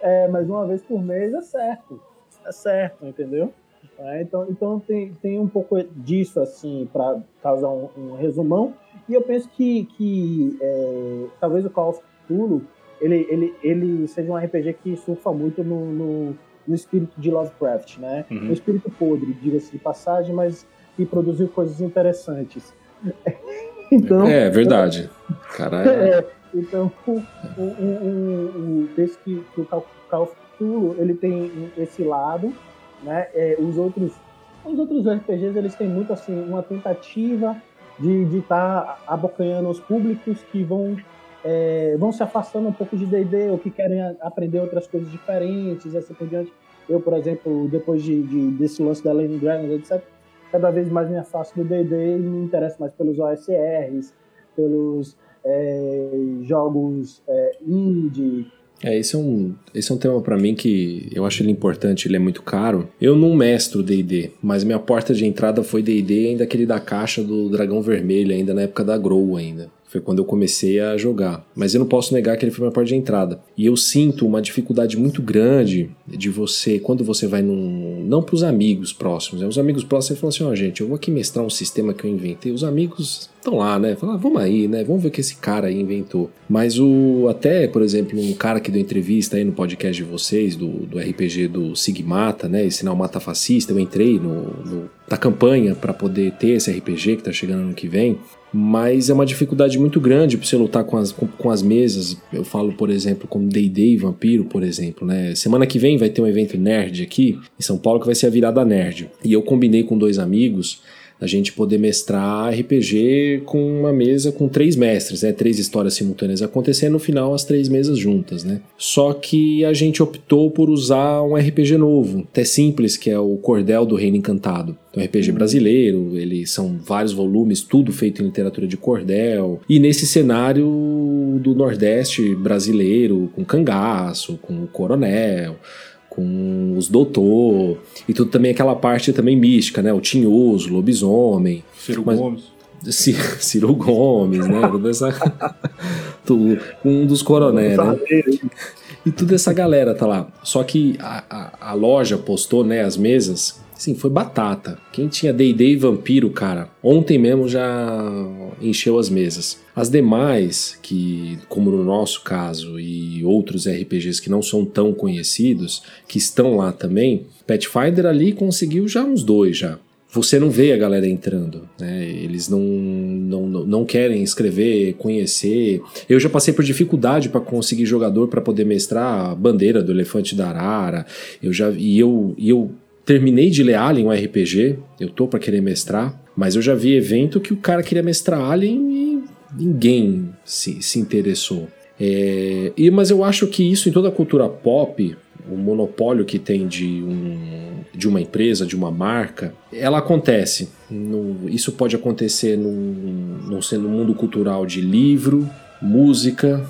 É, mas uma vez por mês é certo. É certo, entendeu? É, então então tem, tem um pouco disso, assim, para causar um, um, resumão. E eu penso que, que é, talvez o Call of Cthulhu ele, ele, ele seja um RPG que surfa muito no, no, no espírito de Lovecraft, né? Uhum. No espírito podre, diga-se de passagem, mas que produziu coisas interessantes. então, é, verdade. Caralho. É, então, um, um, um, penso que, que o Cthulhu ele tem esse lado, né? É, os outros os outros RPGs eles têm muito assim uma tentativa de estar tá abocanhando os públicos que vão é, vão se afastando um pouco de D&D ou que querem aprender outras coisas diferentes e assim por diante. Eu, por exemplo, depois de, de desse lance da Lane Dragons, etc., cada vez mais me afasto do D&D e me interesso mais pelos OSRs, pelos é, jogos é, indie, é, esse é um, esse é um tema para mim que eu acho ele importante, ele é muito caro. Eu não mestro D&D, mas minha porta de entrada foi D&D ainda aquele da caixa do Dragão Vermelho, ainda na época da Grow ainda. Foi quando eu comecei a jogar. Mas eu não posso negar que ele foi minha porta de entrada. E eu sinto uma dificuldade muito grande de você, quando você vai num. Não para os amigos próximos, né? Os amigos próximos você fala assim: ó, oh, gente, eu vou aqui mestrar um sistema que eu inventei. Os amigos estão lá, né? Falar, ah, vamos aí, né? Vamos ver o que esse cara aí inventou. Mas o. Até, por exemplo, um cara que deu entrevista aí no podcast de vocês, do, do RPG do Sigmata, né? Ensinar o Mata Fascista, eu entrei no, no da campanha para poder ter esse RPG que tá chegando ano que vem mas é uma dificuldade muito grande para você lutar com as, com, com, as mesas. Eu falo, por exemplo, como D&D e Vampiro, por exemplo, né? Semana que vem vai ter um evento nerd aqui em São Paulo que vai ser a virada nerd. E eu combinei com dois amigos a gente poder mestrar RPG com uma mesa com três mestres, né? Três histórias simultâneas acontecendo, no final as três mesas juntas, né? Só que a gente optou por usar um RPG novo, até simples, que é o Cordel do Reino Encantado. É um RPG brasileiro, eles são vários volumes, tudo feito em literatura de cordel. E nesse cenário do Nordeste brasileiro, com cangaço, com o coronel, com os doutor, e tudo também aquela parte também mística, né? O tinhoso, lobisomem. Ciro Mas, Gomes. Ciro Gomes, né? Toda essa... um dos coronéis, né? E toda essa galera tá lá. Só que a, a, a loja postou, né, as mesas Sim, foi batata. Quem tinha D&D e Vampiro, cara, ontem mesmo já encheu as mesas. As demais, que como no nosso caso e outros RPGs que não são tão conhecidos, que estão lá também, Pathfinder ali conseguiu já uns dois já. Você não vê a galera entrando, né? Eles não, não, não querem escrever, conhecer. Eu já passei por dificuldade para conseguir jogador para poder mestrar a bandeira do Elefante da Arara. Eu já e eu, e eu terminei de ler Alien, um RPG, eu tô para querer mestrar, mas eu já vi evento que o cara queria mestrar Alien e ninguém se, se interessou. É, e, mas eu acho que isso em toda a cultura pop, o monopólio que tem de, um, de uma empresa, de uma marca, ela acontece. No, isso pode acontecer no, no, no mundo cultural de livro, música,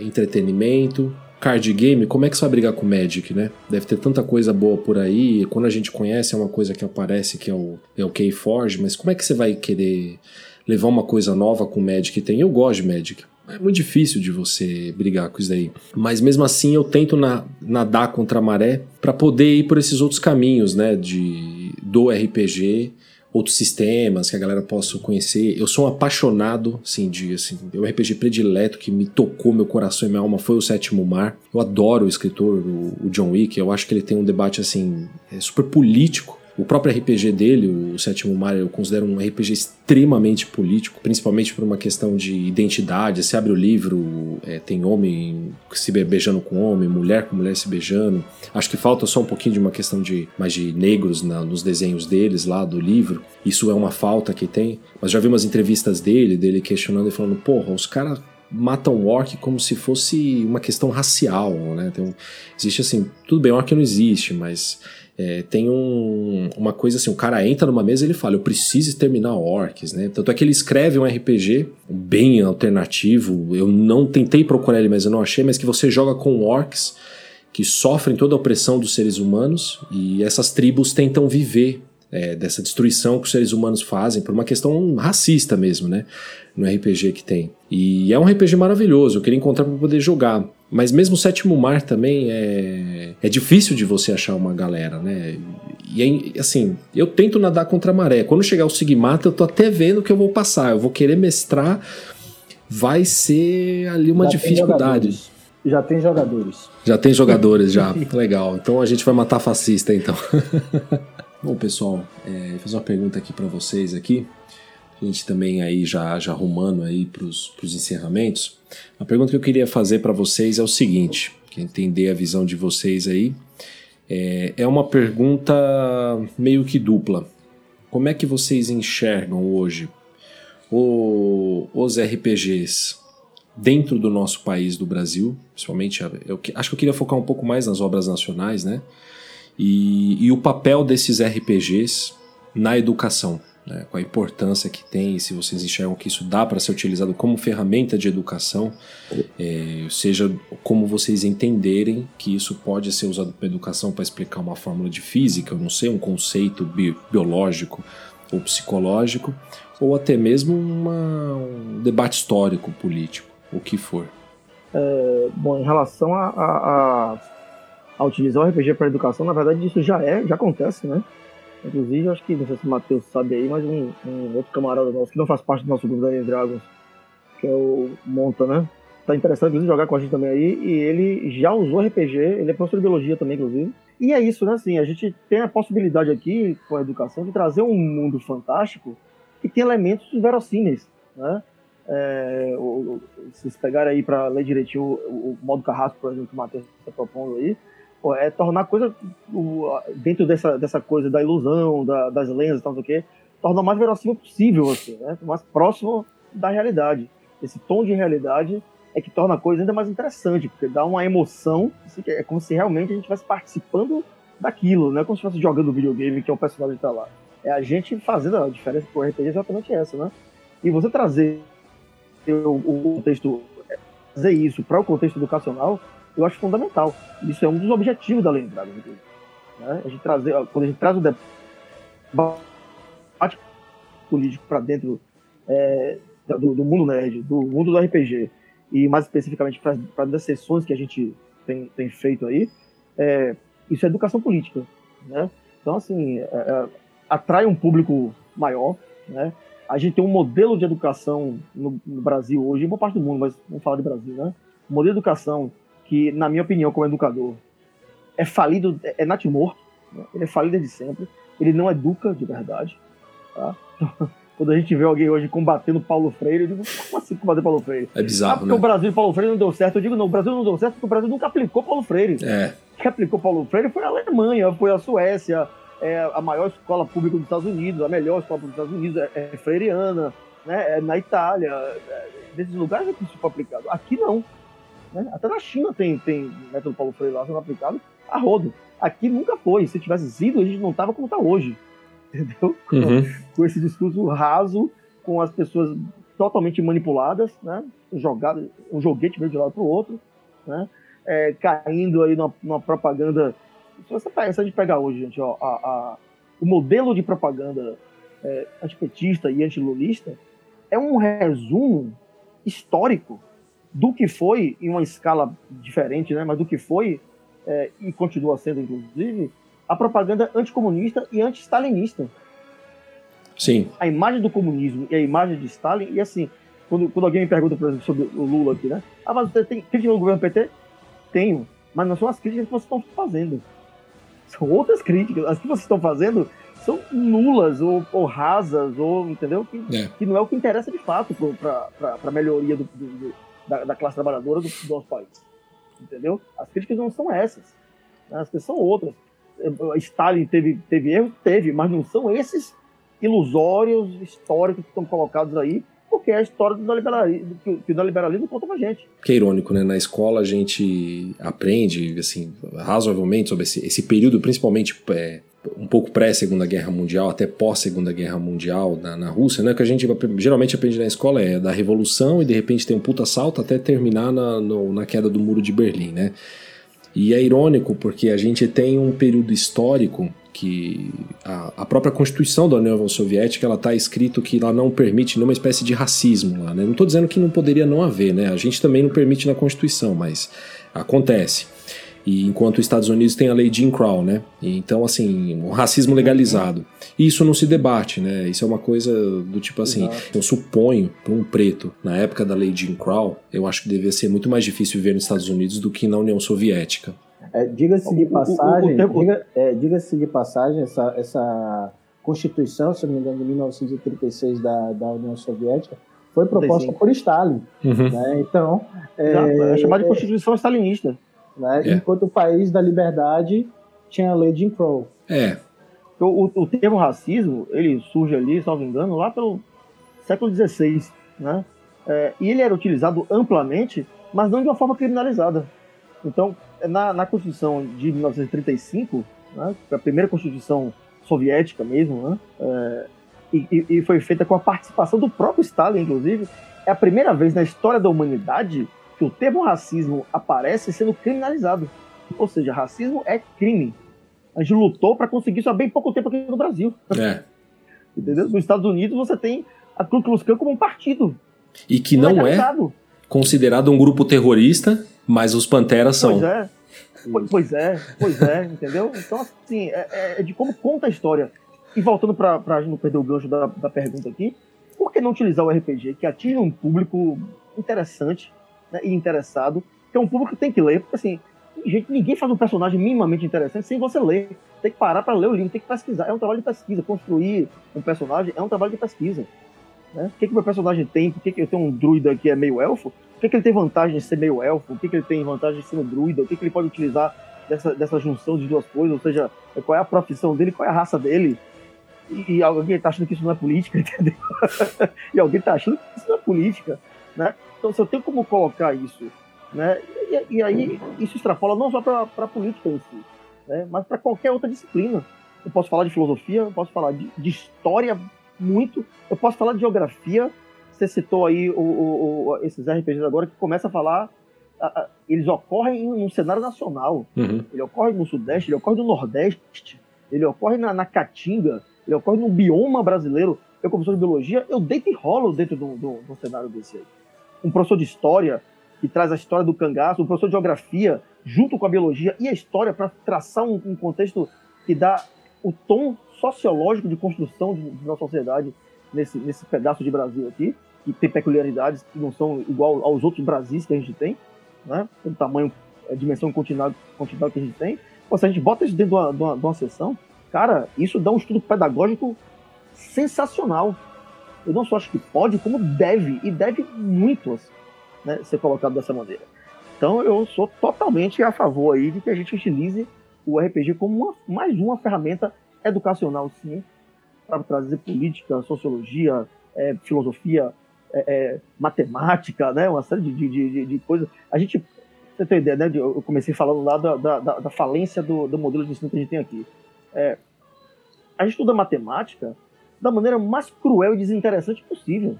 entretenimento, card game, como é que você vai brigar com Magic, né? Deve ter tanta coisa boa por aí. Quando a gente conhece, é uma coisa que aparece que é o, é o Keyforge, mas como é que você vai querer levar uma coisa nova com o Magic tem? Eu gosto de Magic. É muito difícil de você brigar com isso daí. Mas mesmo assim eu tento na, nadar contra a maré para poder ir por esses outros caminhos, né? De, do RPG outros sistemas que a galera possa conhecer. Eu sou um apaixonado, assim, de assim, meu RPG predileto que me tocou meu coração e minha alma foi o Sétimo Mar. Eu adoro o escritor, o, o John Wick. Eu acho que ele tem um debate assim é super político o próprio RPG dele, o Sétimo Mar, eu considero um RPG extremamente político, principalmente por uma questão de identidade. Você abre o livro, é, tem homem se beijando com homem, mulher com mulher se beijando. Acho que falta só um pouquinho de uma questão de mais de negros na, nos desenhos deles lá do livro. Isso é uma falta que tem. Mas já vi umas entrevistas dele, dele questionando e falando: porra, os caras matam orc como se fosse uma questão racial, né? Tem um, existe assim, tudo bem, orc não existe, mas é, tem um, uma coisa assim, o cara entra numa mesa e ele fala, eu preciso exterminar orcs, né? Tanto é que ele escreve um RPG bem alternativo, eu não tentei procurar ele, mas eu não achei, mas que você joga com orcs que sofrem toda a opressão dos seres humanos e essas tribos tentam viver é, dessa destruição que os seres humanos fazem por uma questão racista mesmo, né? No RPG que tem. E é um RPG maravilhoso, eu queria encontrar para poder jogar. Mas mesmo o Sétimo Mar também é, é difícil de você achar uma galera, né? E assim, eu tento nadar contra a maré. Quando chegar o Sigmata, eu tô até vendo que eu vou passar. Eu vou querer mestrar. Vai ser ali uma Já dificuldade. Tem já tem jogadores. Já tem jogadores, já. Legal. Então a gente vai matar fascista, então. Bom, pessoal, é, vou fazer uma pergunta aqui para vocês aqui. A gente também aí já, já arrumando aí para os encerramentos. A pergunta que eu queria fazer para vocês é o seguinte, que entender a visão de vocês aí. É, é uma pergunta meio que dupla. Como é que vocês enxergam hoje o, os RPGs dentro do nosso país, do Brasil? Principalmente, eu, acho que eu queria focar um pouco mais nas obras nacionais, né? E, e o papel desses RPGs na educação né, com a importância que tem, se vocês enxergam que isso dá para ser utilizado como ferramenta de educação, é, seja como vocês entenderem que isso pode ser usado para educação para explicar uma fórmula de física, eu não sei, um conceito bi biológico ou psicológico, ou até mesmo uma, um debate histórico, político, o que for. É, bom, em relação a, a, a, a utilizar o RPG para educação, na verdade isso já é, já acontece, né? Inclusive, acho que, não sei se o Matheus sabe aí, mas um, um, outro camarada nosso que não faz parte do nosso grupo da Dragons, que é o Monta, né? Tá interessado, inclusive, jogar com a gente também aí. E ele já usou RPG, ele é professor de biologia também, inclusive. E é isso, né? Assim, a gente tem a possibilidade aqui, com a educação, de trazer um mundo fantástico que tem elementos verossímeis, né? É, o, se vocês pegarem aí para ler direitinho o, o modo carrasco, por exemplo, que o Matheus está propondo aí, é tornar coisa dentro dessa, dessa coisa da ilusão, da, das lendas e tal, não sei o quê, tornar o mais verossímil possível, assim, né? mais próximo da realidade. Esse tom de realidade é que torna a coisa ainda mais interessante, porque dá uma emoção, assim, é como se realmente a gente estivesse participando daquilo, não é como se estivesse jogando videogame que é o personagem que está lá. É a gente fazendo a diferença com o RPG é exatamente essa, né? E você trazer o, o contexto, trazer isso para o contexto educacional, eu acho fundamental. Isso é um dos objetivos da Lei Dragon. Né? A gente trazer, quando a gente traz o debate político para dentro é, do, do, mundo nerd, do mundo do RPG, e mais especificamente para as sessões que a gente tem, tem feito aí, é, isso é educação política. Né? Então, assim, é, é atrai um público maior. Né? A gente tem um modelo de educação no, no Brasil hoje, boa parte do mundo, mas vamos falar de Brasil, né? Modelo de educação que, na minha opinião, como educador, é falido, é, é natimorto, né? ele é falido de sempre, ele não educa de verdade. Tá? Quando a gente vê alguém hoje combatendo Paulo Freire, eu digo, como assim combater Paulo Freire? É bizarro, ah, porque né? o Brasil e Paulo Freire não deu certo. Eu digo, não, o Brasil não deu certo porque o Brasil nunca aplicou Paulo Freire. É. Quem aplicou Paulo Freire foi a Alemanha, foi a Suécia, é a maior escola pública dos Estados Unidos, a melhor escola pública dos Estados Unidos é, é freiriana, né? É na Itália, é, desses lugares é que isso foi aplicado. Aqui não. Né? Até na China tem, tem método Paulo Freire lá sendo aplicado a rodo. Aqui nunca foi. Se tivesse sido, a gente não tava como está hoje. Entendeu? Uhum. Com esse discurso raso, com as pessoas totalmente manipuladas, né? Jogado, um joguete meio de lado para o outro, né? É, caindo aí numa, numa, propaganda. Se você pega, se a gente pegar hoje, gente, ó, a, a, o modelo de propaganda é, antipetista e antilulista é um resumo histórico do que foi, em uma escala diferente, né, mas do que foi, é, e continua sendo, inclusive, a propaganda anticomunista e anti-stalinista. Sim. A imagem do comunismo e a imagem de Stalin, e assim, quando, quando alguém me pergunta, por exemplo, sobre o Lula aqui, né? Ah, mas você tem crítica no governo PT? Tenho, mas não são as críticas que vocês estão fazendo. São outras críticas. As que vocês estão fazendo são nulas ou, ou rasas, ou, entendeu? Que, é. que não é o que interessa de fato para a melhoria do, do, da, da classe trabalhadora do, do, nosso país. Entendeu? As críticas não são essas. Né? As críticas são outras. Stalin teve, teve erro? Teve, mas não são esses ilusórios históricos que estão colocados aí porque é a história do neoliberalismo, que o neoliberalismo conta pra gente. Que é irônico, né? Na escola a gente aprende, assim, razoavelmente sobre esse, esse período, principalmente é, um pouco pré-Segunda Guerra Mundial, até pós-Segunda Guerra Mundial na, na Rússia, né? Que a gente geralmente aprende na escola é da Revolução e de repente tem um puta salto até terminar na, no- na queda do Muro de Berlim, né? E é irônico porque a gente tem um período histórico que a, a própria Constituição da União Soviética ela está escrito que ela não permite nenhuma espécie de racismo lá, né? Não estou dizendo que não poderia não haver, né? A gente também não permite na Constituição, mas acontece. E enquanto os Estados Unidos tem a lei Jim Crow, né? E Então, assim, um racismo legalizado. E isso não se debate, né? Isso é uma coisa do tipo assim, eu suponho para um preto, na época da lei Jim Crow, eu acho que devia ser muito mais difícil viver nos Estados Unidos do que na União Soviética. É, diga-se de O- o- o- passagem, o tempo- diga, é, diga-se de passagem, essa, essa Constituição, se não me engano, de 1936 da, da União Soviética, foi proposta 35. por Stalin. Né? Então, Já, é, é chamada de Constituição Stalinista. Né? É. enquanto o país da liberdade tinha a lei Jim Crow. É, O, o, o termo racismo, ele surge ali, salvo engano, lá pelo século XVI, né? É, e ele era utilizado amplamente, mas não de uma forma criminalizada. Então, na, na Constituição de 1935, né, foi a primeira Constituição soviética mesmo, né? É, e, e- e foi feita com a participação do próprio Stalin, inclusive, é a primeira vez na história da humanidade que o termo racismo aparece sendo criminalizado. Ou seja, racismo é crime. A gente lutou para conseguir isso há bem pouco tempo aqui no Brasil. é. Entendeu? Nos Estados Unidos você tem a Ku Klux Klan como um partido. E que não é considerado um grupo terrorista, mas os Panteras são. Pois é. Po- Pois é, pois é, entendeu? Então, assim, é, é- é de como conta a história. E voltando para a gente não perder o gancho da, da pergunta aqui, por que não utilizar o RPG que atinge um público interessante né, e interessado, que é um público que tem que ler, porque assim, gente, ninguém faz um personagem minimamente interessante sem você ler. Tem que parar para ler o livro, tem que pesquisar. É um trabalho de pesquisa. Construir um personagem é um trabalho de pesquisa. Né? O que, que meu personagem tem? Por que, que eu tenho um druida que é meio elfo? Por que, que ele tem vantagem de ser meio elfo? O que, que ele tem vantagem de ser um druida? O que, que ele pode utilizar dessa, dessa junção de duas coisas? Ou seja, qual é a profissão dele, qual é a raça dele? E, e alguém tá achando que isso não é política, entendeu? e alguém tá achando que isso não é política, né? Então, se eu tenho como colocar isso, né? E, e aí, isso extrapola não só para a política em si, né? Mas para qualquer outra disciplina. Eu posso falar de filosofia, eu posso falar de, de história muito, eu posso falar de geografia. Você citou aí o, o- o- esses RPGs agora que começa a falar. eles ocorrem em um cenário nacional. Uhum. Ele ocorre no Sudeste, ele ocorre no Nordeste, ele ocorre na, na Caatinga, ele ocorre no bioma brasileiro. Eu, como professor de biologia, eu deito e rolo dentro de de de um cenário desse aí. Um professor de história, que traz a história do cangaço, um professor de geografia, junto com a biologia e a história, para traçar um, um contexto que dá o tom sociológico de construção de, de nossa sociedade nesse, nesse pedaço de Brasil aqui, que tem peculiaridades que não são igual aos outros Brasis que a gente tem, né? O tamanho, a dimensão continental, continental que a gente tem. Pô, se a gente bota isso dentro de uma, de uma, de uma sessão, cara, isso dá um estudo pedagógico sensacional. Eu não só acho que pode, como deve, e deve muito assim, né, ser colocado dessa maneira. Então eu sou totalmente a favor aí de que a gente utilize o RPG como uma, mais uma ferramenta educacional, sim, para trazer política, sociologia, é, filosofia, é, é, matemática, né, uma série de, de, de, de coisas. A gente, você tem ideia, né? Eu comecei falando lá da, da- da falência do, do modelo de ensino que a gente tem aqui. É, a gente estuda matemática da maneira mais cruel e desinteressante possível.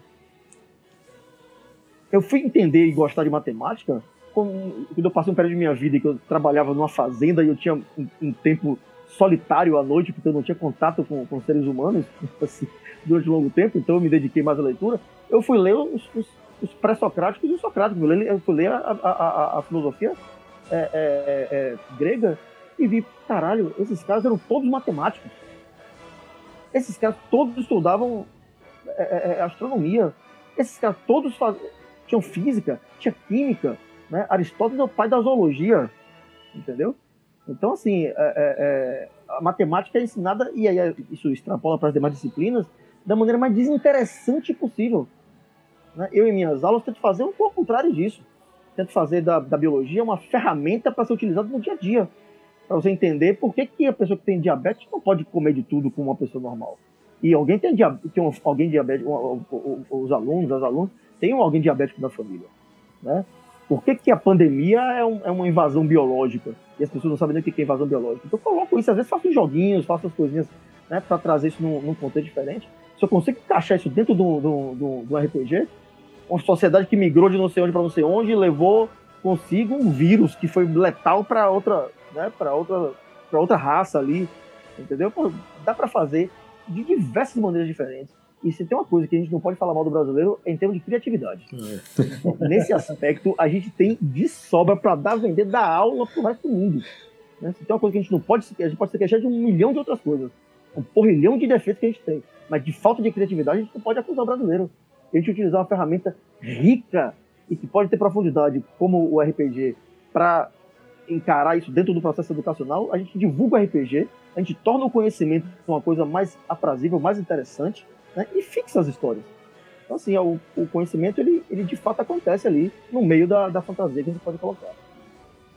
Eu fui entender e gostar de matemática quando eu passei um período de minha vida que eu trabalhava numa fazenda e eu tinha um, um tempo solitário à noite, porque eu não tinha contato com, com seres humanos assim, durante um longo tempo, então eu me dediquei mais à leitura. Eu fui ler os, os, os pré-socráticos e os socráticos. Eu, eu fui ler a, a, a, a filosofia é, é, é, é, grega e vi, caralho, esses caras eram todos matemáticos. Esses caras todos estudavam é, é, é, astronomia. Esses caras todos faz... tinham física, tinha química. Né? Aristóteles é o pai da zoologia, entendeu? Então, assim, é, é, é, a matemática é ensinada, e aí isso extrapola para as demais disciplinas, da maneira mais desinteressante possível. Né? Eu, em minhas aulas, tento fazer ao contrário disso. Tento fazer da, da biologia uma ferramenta para ser utilizada no dia a dia. Para você entender por que, que a pessoa que tem diabetes não pode comer de tudo como uma pessoa normal. e alguém tem, dia- tem um, alguém diabético, os alunos, as alunas, tem um alguém diabético na família, né? Por que, que a pandemia é, um- é uma invasão biológica? E as pessoas não sabem nem o que é invasão biológica. Então eu coloco isso, às vezes faço joguinhos, faço as coisinhas, né, para trazer isso num, num contexto diferente. Se eu consigo encaixar isso dentro do, do, do RPG, uma sociedade que migrou de não sei onde para não sei onde e levou consigo um vírus que foi letal para outra, né, para outra, outra raça ali, entendeu? Pô, dá para fazer de diversas maneiras diferentes. E se tem uma coisa que a gente não pode falar mal do brasileiro é em termos de criatividade. Então, Nesse aspecto, a gente tem de sobra para dar vender da aula pro resto do mundo. Né? Se tem uma coisa que a gente não pode, a gente pode se queixar de um milhão de outras coisas, um porrilhão de defeitos que a gente tem, mas de falta de criatividade a gente não pode acusar o brasileiro. A gente utilizar uma ferramenta rica e que pode ter profundidade, como o RPG, para encarar isso dentro do processo educacional, a gente divulga o RPG, a gente torna o conhecimento uma coisa mais aprazível, mais interessante, né? e fixa as histórias. Então, assim, o, o conhecimento, ele, ele de fato acontece ali no meio da, da fantasia que a gente pode colocar.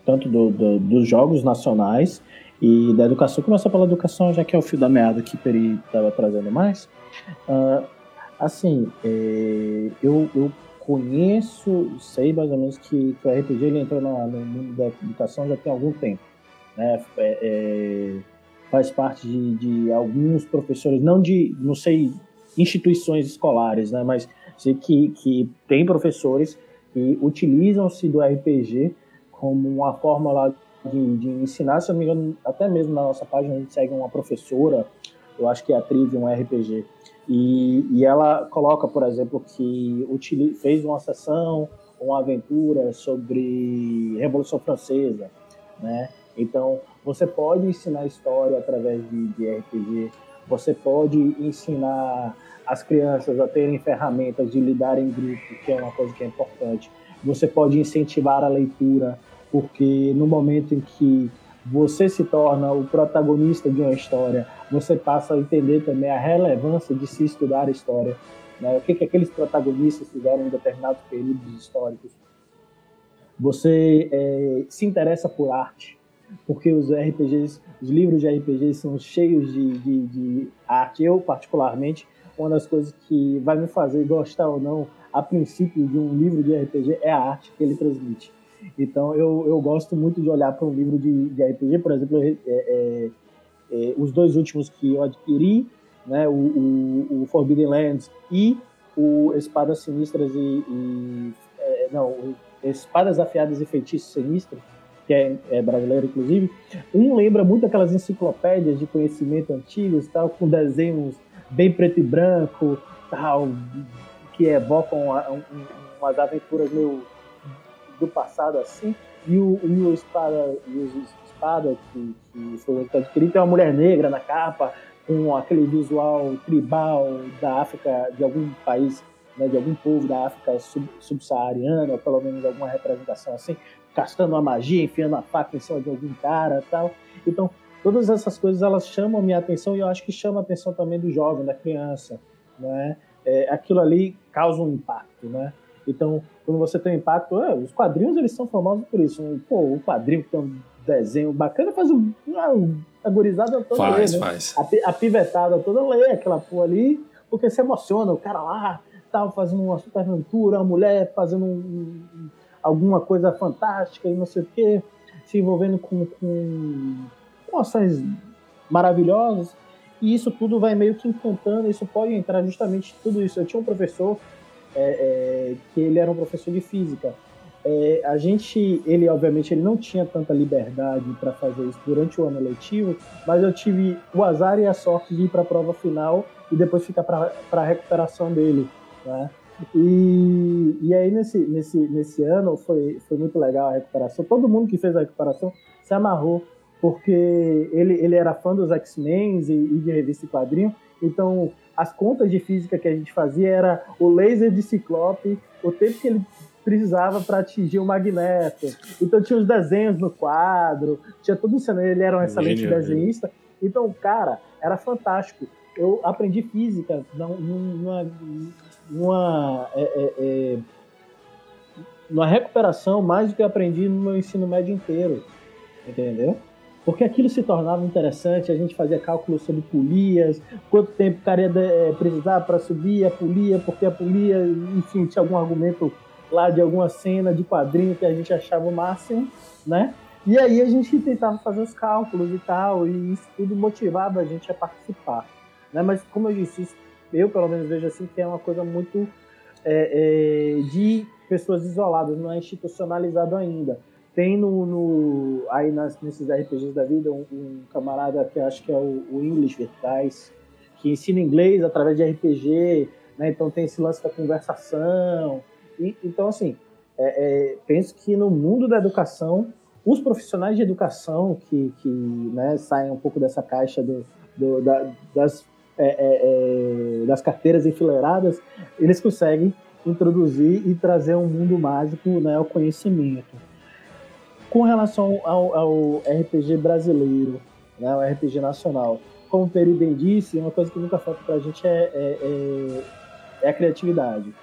tanto do- do- dos jogos nacionais e da educação. Começar pela educação, já que é o fio da meada que Peri estava trazendo mais. Ah, assim, é, eu, eu conheço, sei mais ou menos que, que o RPG ele entrou na- no mundo da educação já tem algum tempo. Né? É, é, faz parte de, de alguns professores, não de, não sei, instituições escolares, né? mas sei que, que tem professores que utilizam-se do RPG como uma forma lá de, de ensinar, se eu não me engano, até mesmo na nossa página a gente segue uma professora, eu acho que é a Trivium RPG, e, e ela coloca, por exemplo, que fez uma sessão, uma aventura sobre Revolução Francesa, né? Então, você pode ensinar história através de, de RPG, você pode ensinar as crianças a terem ferramentas de lidar em grupo, que é uma coisa que é importante. Você pode incentivar a leitura, porque no momento em que você se torna o protagonista de uma história, você passa a entender também a relevância de se estudar a história, né? o que, que aqueles protagonistas fizeram em determinados períodos históricos. Você é, se interessa por arte, porque os RPGs, os livros de RPGs são cheios de, de, de arte. Eu, particularmente, uma das coisas que vai me fazer gostar ou não, a princípio, de um livro de RPG é a arte que ele transmite. Então, eu, eu gosto muito de olhar para um livro de, de RPG, por exemplo, é, é, é, os dois últimos que eu adquiri, né, o, o, o Forbidden Lands e o Espadas Sinistras e. e é, não, Espadas Afiadas e Feitiços Sinistros, que é, é brasileiro, inclusive. Um lembra muito aquelas enciclopédias de conhecimento antigos, tal, com desenhos bem preto e branco, tal, que evocam a- um- umas aventuras meio do passado assim. E o, e o espada, e os espada que, que foi adquirido tem uma mulher negra na capa, com aquele visual tribal da África, de algum país, né, de algum povo da África sub- subsaariana, ou pelo menos alguma representação assim, castando uma magia, enfiando a faca em cima de algum cara tal. Então, todas essas coisas elas chamam minha atenção e eu acho que chama a atenção também do jovem, da criança, né? É, aquilo ali causa um impacto, né? Então, quando você tem um impacto, é, os quadrinhos eles são famosos por isso. né? Pô, o quadrinho que tem um desenho bacana faz um, uma, a gurizada toda Faz, lê, né? faz. A, a pivetada toda lê aquela porra ali, porque se emociona, o cara lá tal, fazendo uma super aventura, a mulher fazendo um- um- alguma coisa fantástica e não sei o quê, se envolvendo com, com, com ações maravilhosas. E isso tudo vai meio que encantando, isso pode entrar justamente tudo isso. Eu tinha um professor é, é, que ele era um professor de física. É, a gente, ele obviamente ele não tinha tanta liberdade para fazer isso durante o ano letivo, mas eu tive o azar e a sorte de ir para a prova final e depois ficar para a recuperação dele, né? E, e aí nesse, nesse, nesse ano foi, foi muito legal a recuperação. Todo mundo que fez a recuperação se amarrou, porque ele, ele era fã dos X-Men e, e de revista e quadrinho, então as contas de física que a gente fazia era o laser de Ciclope, o tempo que ele precisava para atingir o Magneto. Então tinha os desenhos no quadro, tinha todo um cenário, ele era um excelente Genial, desenhista. Então, cara, era fantástico. Eu aprendi física numa, numa, é, é, é, numa recuperação mais do que eu aprendi no meu ensino médio inteiro. Entendeu? Porque aquilo se tornava interessante, a gente fazia cálculos sobre polias, quanto tempo o cara ia eh, precisar para subir a polia, porque a polia, enfim, tinha algum argumento lá de alguma cena de quadrinho que a gente achava o máximo, né? E aí a gente tentava fazer os cálculos e tal, e isso tudo motivava a gente a participar. Né? Mas como eu disse, isso, eu pelo menos vejo assim que é uma coisa muito é, é, de pessoas isoladas, não é institucionalizado ainda. Tem no, no aí nas, nesses RPGs da vida um, um, camarada que acho que é o, o English Vertais, que ensina inglês através de RPG, né? então tem esse lance da conversação. E, então, assim, é, é, penso que no mundo da educação, os profissionais de educação que, que né, saem um pouco dessa caixa do, do, da, das, é, é, é das carteiras enfileiradas, eles conseguem introduzir e trazer um mundo mágico né, ao conhecimento. Com relação ao, ao RPG brasileiro, né, o RPG nacional, como o Peri bem disse, uma coisa que nunca falta para a gente é, é, é, é, a criatividade.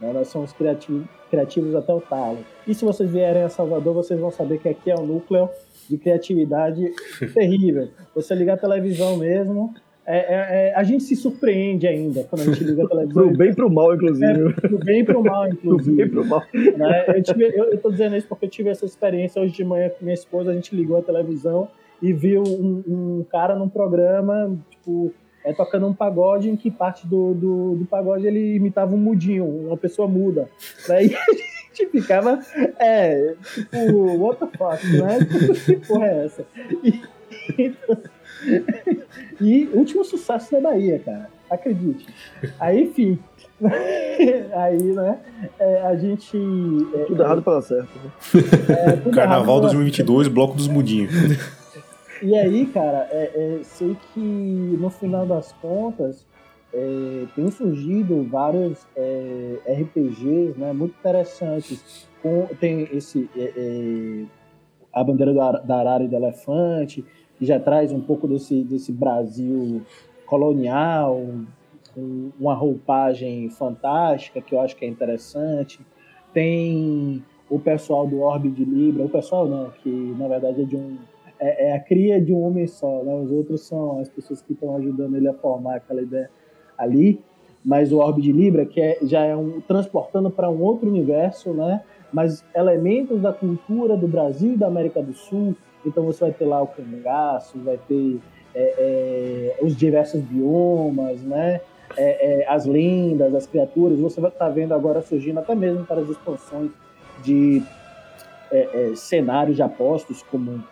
Né? Nós somos criativos, criativos até o talo. E se vocês vierem a Salvador, vocês vão saber que aqui é um núcleo de criatividade terrível. Você ligar a televisão mesmo, é, é, é, a gente se surpreende ainda quando a gente liga a televisão. pro bem e pro mal, inclusive. É, pro bem e pro mal, inclusive. pro bem e pro mal. Né? Eu, tive, eu, eu tô dizendo isso porque eu tive essa experiência hoje de manhã com minha esposa, a gente ligou a televisão e viu um, um cara num programa, tipo, é, tocando um pagode em que parte do, do, do, pagode ele imitava um mudinho, uma pessoa muda. Daí a gente ficava, é, tipo, what the fuck, né? Que porra é essa? E, então, e último sucesso da Bahia, cara. Acredite. Aí, enfim. Aí, né, é, a gente. É, tudo errado para dar certo. Né? É, Carnaval 2022, Bloco dos Mudinhos. E aí, cara, é, é, sei que no final das contas é, tem surgido vários é, RPGs né, muito interessantes. Com, tem esse a bandeira da arara e do elefante, que já traz um pouco desse, desse Brasil colonial, uma roupagem fantástica, que eu acho que é interessante. Tem o pessoal do Orbe de Libra, o pessoal não, que na verdade é de um é, é, a cria de um homem só, né? Os outros são as pessoas que estão ajudando ele a formar aquela ideia ali. Mas o Orbe de Libra, que é, já é um transportando para um outro universo, né? Mas elementos da cultura do Brasil e da América do Sul, então você vai ter lá o cangaço, vai ter é, é, os diversos biomas, né? É, é as lendas, as criaturas. Você vai estar tá vendo agora surgindo até mesmo para as expansões de é, é, cenários de apostos, como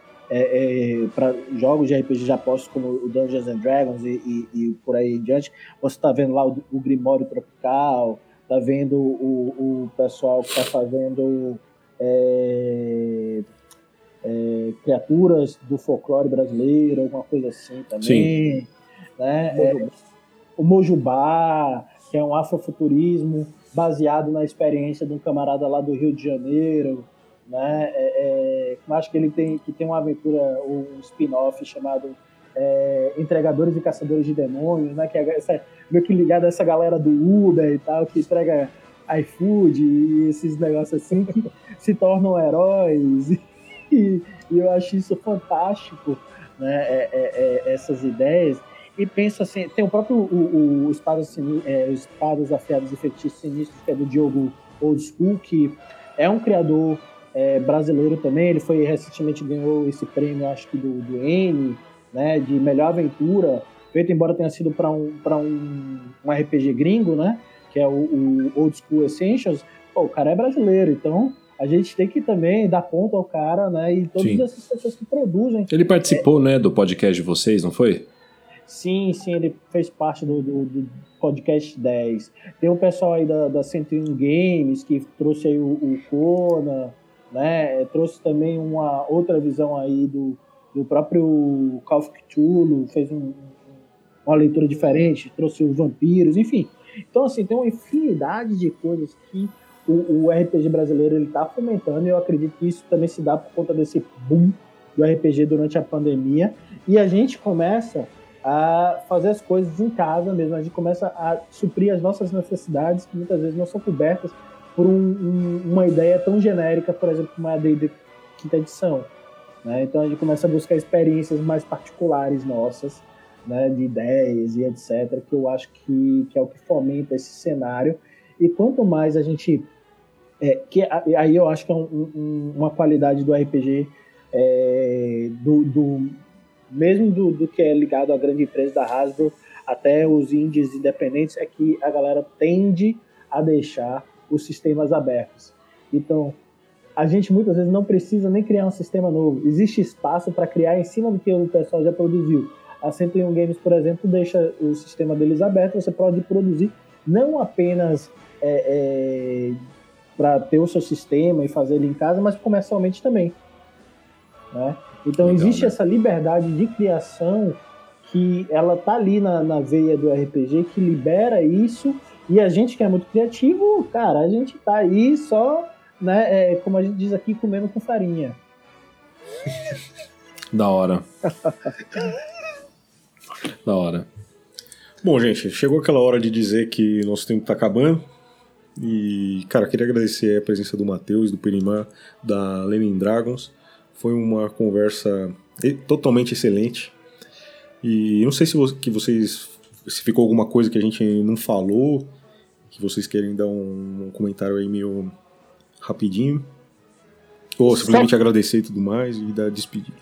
para jogos de RPG de apostos como o Dungeons and Dragons e, e, e por aí em diante. Você está vendo lá o, o Grimório Tropical, está vendo o, o pessoal que está fazendo é, é, criaturas do folclore brasileiro, alguma coisa assim também. Sim. Né? É, o Mojubá, que é um afrofuturismo baseado na experiência de um camarada lá do Rio de Janeiro. Né? É, é, acho que ele tem, que tem uma aventura, um spin-off chamado é, Entregadores e Caçadores de Demônios, né? que é essa, meio que ligado a essa galera do Uber e tal, que entrega iFood e esses negócios assim que se tornam heróis e, eu acho isso fantástico, né? É, é, é, essas ideias. E penso assim, tem o próprio o, o Espadas, é, Espadas Afiadas e Feitiços Sinistros, que é do Diogo Old School, que é um criador é, brasileiro também. Ele foi recentemente ganhou esse prêmio, acho que do, do N, né? De melhor aventura, feito embora tenha sido para um, um, um RPG gringo, né? Que é o, o Old School Essentials. Pô, o cara é brasileiro, então a gente tem que também dar conta ao cara, né? E todas sim. essas pessoas que produzem. Ele participou, é, né, do podcast de vocês, não foi? Sim, sim, ele fez parte do, do, do podcast 10. Tem o pessoal aí da, da 101 Games que trouxe aí o, o Kona, né? Trouxe também uma outra visão aí do, do próprio Call of Cthulhu, fez um, uma leitura diferente, trouxe os vampiros, enfim. Então, assim, tem uma infinidade de coisas que o, o RPG brasileiro ele está fomentando e eu acredito que isso também se dá por conta desse boom do RPG durante a pandemia e a gente começa a fazer as coisas em casa mesmo, a gente começa a suprir as nossas necessidades que muitas vezes não são cobertas por um, um, uma ideia tão genérica, por exemplo, como a D&D quinta edição. Né? Então a gente começa a buscar experiências mais particulares nossas, né, de ideias e etc., que eu acho que, que é o que fomenta esse cenário. E quanto mais a gente. É, que aí eu acho que é um, um, uma qualidade do RPG, é, do, do, mesmo do, do que é ligado à grande empresa da Hasbro, até os indies independentes, é que a galera tende a deixar os sistemas abertos. Então, a gente muitas vezes não precisa nem criar um sistema novo. Existe espaço para criar em cima do que o pessoal já produziu. A Century Games, por exemplo, deixa o sistema deles aberto, você pode produzir não apenas é, é, para ter o seu sistema e fazer ele em casa, mas comercialmente também. Né? Então Legal, existe né? essa liberdade de criação que ela tá ali na, na veia do RPG, que libera isso, e a gente que é muito criativo, cara, a gente tá aí só, né, é, como a gente diz aqui, comendo com farinha. da hora. Da hora. Bom, gente, chegou aquela hora de dizer que nosso tempo está acabando. E, cara, queria agradecer a presença do Matheus, do Perimar, da Lenin Dragons. Foi uma conversa totalmente excelente. E não sei se que vocês. Se ficou alguma coisa que a gente não falou, que vocês querem dar um, comentário aí meio rapidinho. Ou simplesmente agradecer e tudo mais e dar despedida.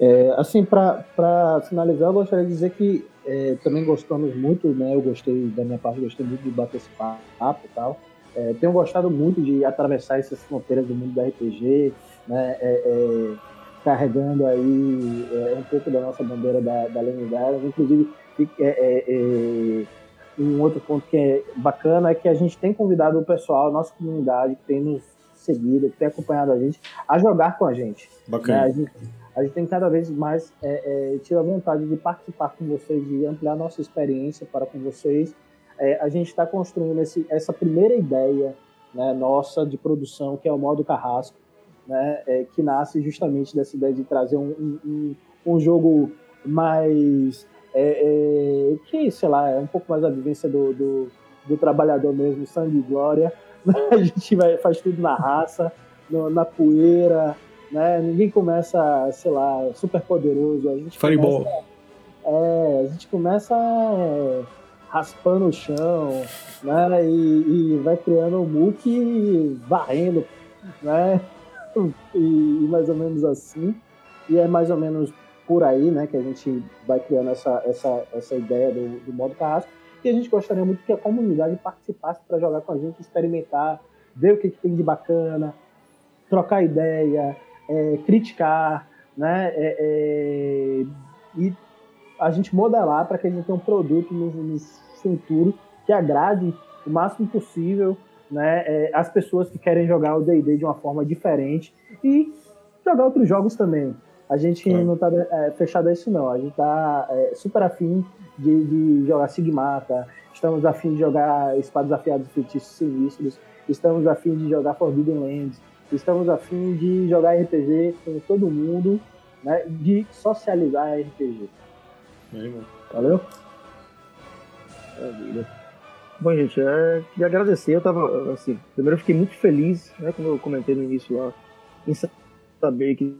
É, assim, para finalizar, eu gostaria de dizer que é, também gostamos muito, né? Eu gostei, da minha parte, gostei muito de bater esse papo e tal. É, tenho gostado muito de atravessar essas fronteiras do mundo do RPG, né? É, é, carregando aí é, um pouco da nossa bandeira da, da Lenidara. Inclusive, um outro ponto que é bacana é que a gente tem convidado o pessoal, a nossa comunidade, que tem nos seguido, que tem acompanhado a gente, a jogar com a gente. Bacana. Né? A gente a gente tem cada vez mais é, é, tido a vontade de participar com vocês, de ampliar nossa experiência para com vocês. É, a gente está construindo esse, essa primeira ideia né, nossa de produção, que é o modo carrasco, né, é, que nasce justamente dessa ideia de trazer um, um, um jogo mais. É, é, que, sei lá, é um pouco mais a vivência do, do, do trabalhador mesmo, sangue e glória. A gente vai, faz tudo na raça, na poeira, né? Ninguém começa, sei lá, super poderoso. A gente Fireball. Começa, é, a gente começa é, raspando o chão, né? E, e vai criando um muque varrendo, né? E, e, mais ou menos assim. E é mais ou menos por aí, né? Que a gente vai criando essa, essa, essa ideia do, do modo carrasco. E a gente gostaria muito que a comunidade participasse para jogar com a gente, experimentar, ver o que, que tem de bacana, trocar ideia, é, criticar, né? É, é, e a gente modelar para que a gente tenha um produto no, no futuro que agrade o máximo possível né, é, as pessoas que querem jogar o D&D de uma forma diferente e jogar outros jogos também. A gente é. não está é, fechado a isso não, a gente está é, super afim de, de, jogar Sigmata, estamos afim de jogar Espadas Afiadas e Feitiços Sinistros, estamos afim de jogar Forbidden Lands, Estamos afim de jogar RPG com todo mundo, né? De socializar RPG. Valeu? Maravilha. Bom, gente, é, queria agradecer. Eu tava, assim, primeiro eu fiquei muito feliz, né? Como eu comentei no início lá, em saber que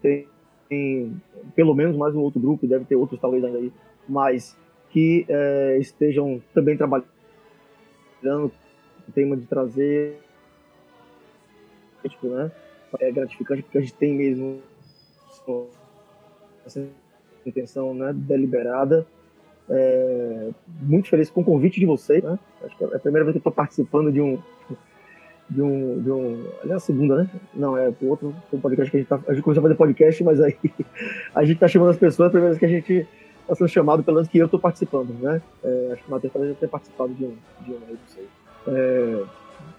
tem, tem pelo menos mais um outro grupo, deve ter outros talvez ainda aí, mas que é, estejam também trabalhando o tema de trazer tipo, né? É gratificante porque a gente tem mesmo essa intenção né, deliberada. É, muito feliz com o convite de vocês, né? Acho que é a primeira vez que estou participando de um de um, de um. Aliás, a segunda, né? Não, é o outro um podcast que a gente tá. A gente começou a fazer podcast, mas aí a gente tá chamando as pessoas, a primeira vez que a gente está sendo chamado, pelo menos que eu estou participando, né? É, acho que o Matheus já ter participado de um, de um aí, não sei. É,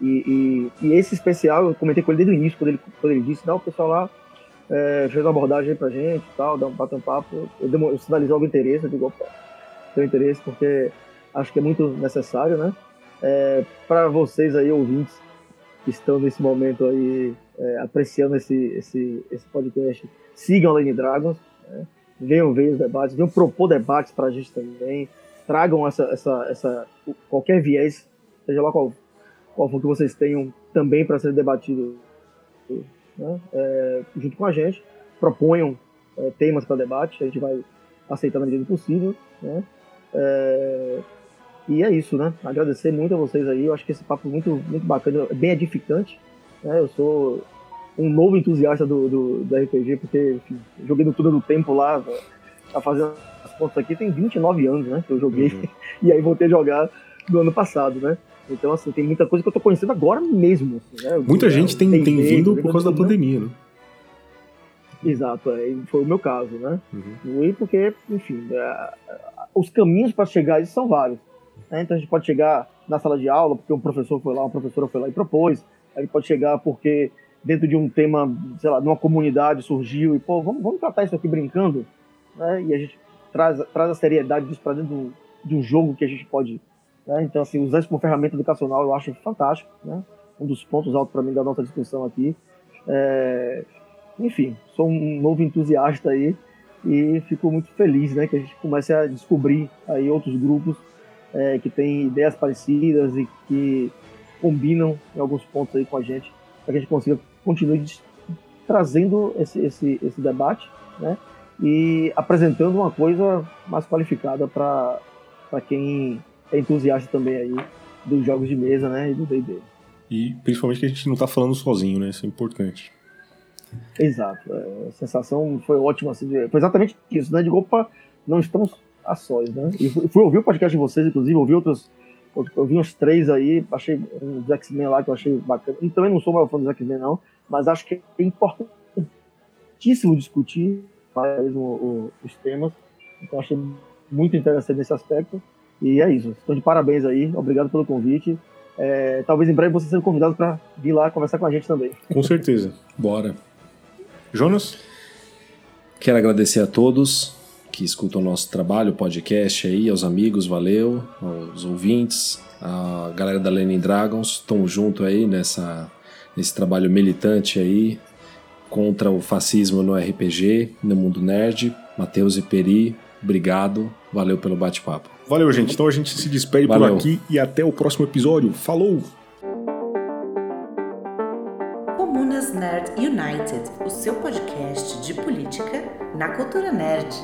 e, e, e, esse especial, eu comentei com ele desde o início, quando ele, quando ele disse, não, o pessoal lá é, fez uma abordagem aí pra gente e tal, dá um, bater um papo. Eu, eu sinalizei algum interesse, eu digo, opa, tenho interesse, porque acho que é muito necessário, né? É, para vocês aí, ouvintes, que estão nesse momento aí é, apreciando esse, esse, esse podcast, sigam a Lane Dragons, né? venham ver os debates, venham propor debates para a gente também, tragam essa, essa, essa, qualquer viés, seja lá qual qual for que vocês tenham também para ser debatido né, é, junto com a gente, proponham é, temas para debate, a gente vai aceitar na medida do possível. Né, é, e é isso, né? Agradecer muito a vocês aí. Eu acho que esse papo é muito, muito bacana, bem edificante. Né? Eu sou um novo entusiasta do, do, do RPG, porque enfim, joguei no Tudo do Tempo lá, a fazer as contas aqui, tem 29 anos, né? Que eu joguei. Uhum. E aí voltei a jogar no ano passado, né? Então, assim, tem muita coisa que eu tô conhecendo agora mesmo. Assim, né? Muita eu, gente tem, tem vindo por causa da pandemia, né? Exato, é, foi o meu caso, né? Uhum. E porque, enfim, é, os caminhos para chegar a isso são vários. Né? Então a gente pode chegar na sala de aula porque um professor foi lá, uma professora foi lá e propôs. A gente pode chegar porque dentro de um tema, sei lá, de uma comunidade surgiu e, pô, vamos, vamos tratar isso aqui brincando, né? E a gente traz, traz a seriedade disso para dentro de um jogo que a gente pode. Né? Então, assim, usar isso como ferramenta educacional eu acho fantástico, né? Um dos pontos altos para mim da nossa discussão aqui. É... Enfim, sou um novo entusiasta aí e fico muito feliz, né? Que a gente comece a descobrir aí outros grupos é, que têm ideias parecidas e que combinam em alguns pontos aí com a gente, para que a gente consiga continuar trazendo esse, esse, esse debate, né? E apresentando uma coisa mais qualificada para quem é entusiasta também aí dos jogos de mesa, né? E do D&D. E principalmente que a gente não está falando sozinho, né? Isso é importante. Exato. É, a sensação foi ótima. Assim, foi exatamente isso, né? De opa, não estamos a sós, né? E fui ouvir o podcast de vocês, inclusive, ouvi outros. Eu vi uns três aí, achei um dos X-Men lá que eu achei bacana. E também não sou maior fã dos X-Men, não, mas acho que é importantíssimo discutir mesmo os temas. Então achei muito interessante nesse aspecto. E é isso. Estou de parabéns aí. Obrigado pelo convite. É, talvez em breve você seja convidado para vir lá conversar com a gente também. Com certeza. Bora. Jonas? Quero agradecer a todos que escutam o nosso trabalho, podcast aí, aos amigos, valeu, aos ouvintes, a galera da Lenin Dragons, estamos junto aí nessa, nesse trabalho militante aí contra o fascismo no RPG, no mundo nerd. Matheus e Peri, obrigado, valeu pelo bate-papo. Valeu, gente. Então a gente se despede valeu. por aqui e até o próximo episódio. Falou! Comunas Nerd United, o seu podcast de política na cultura nerd.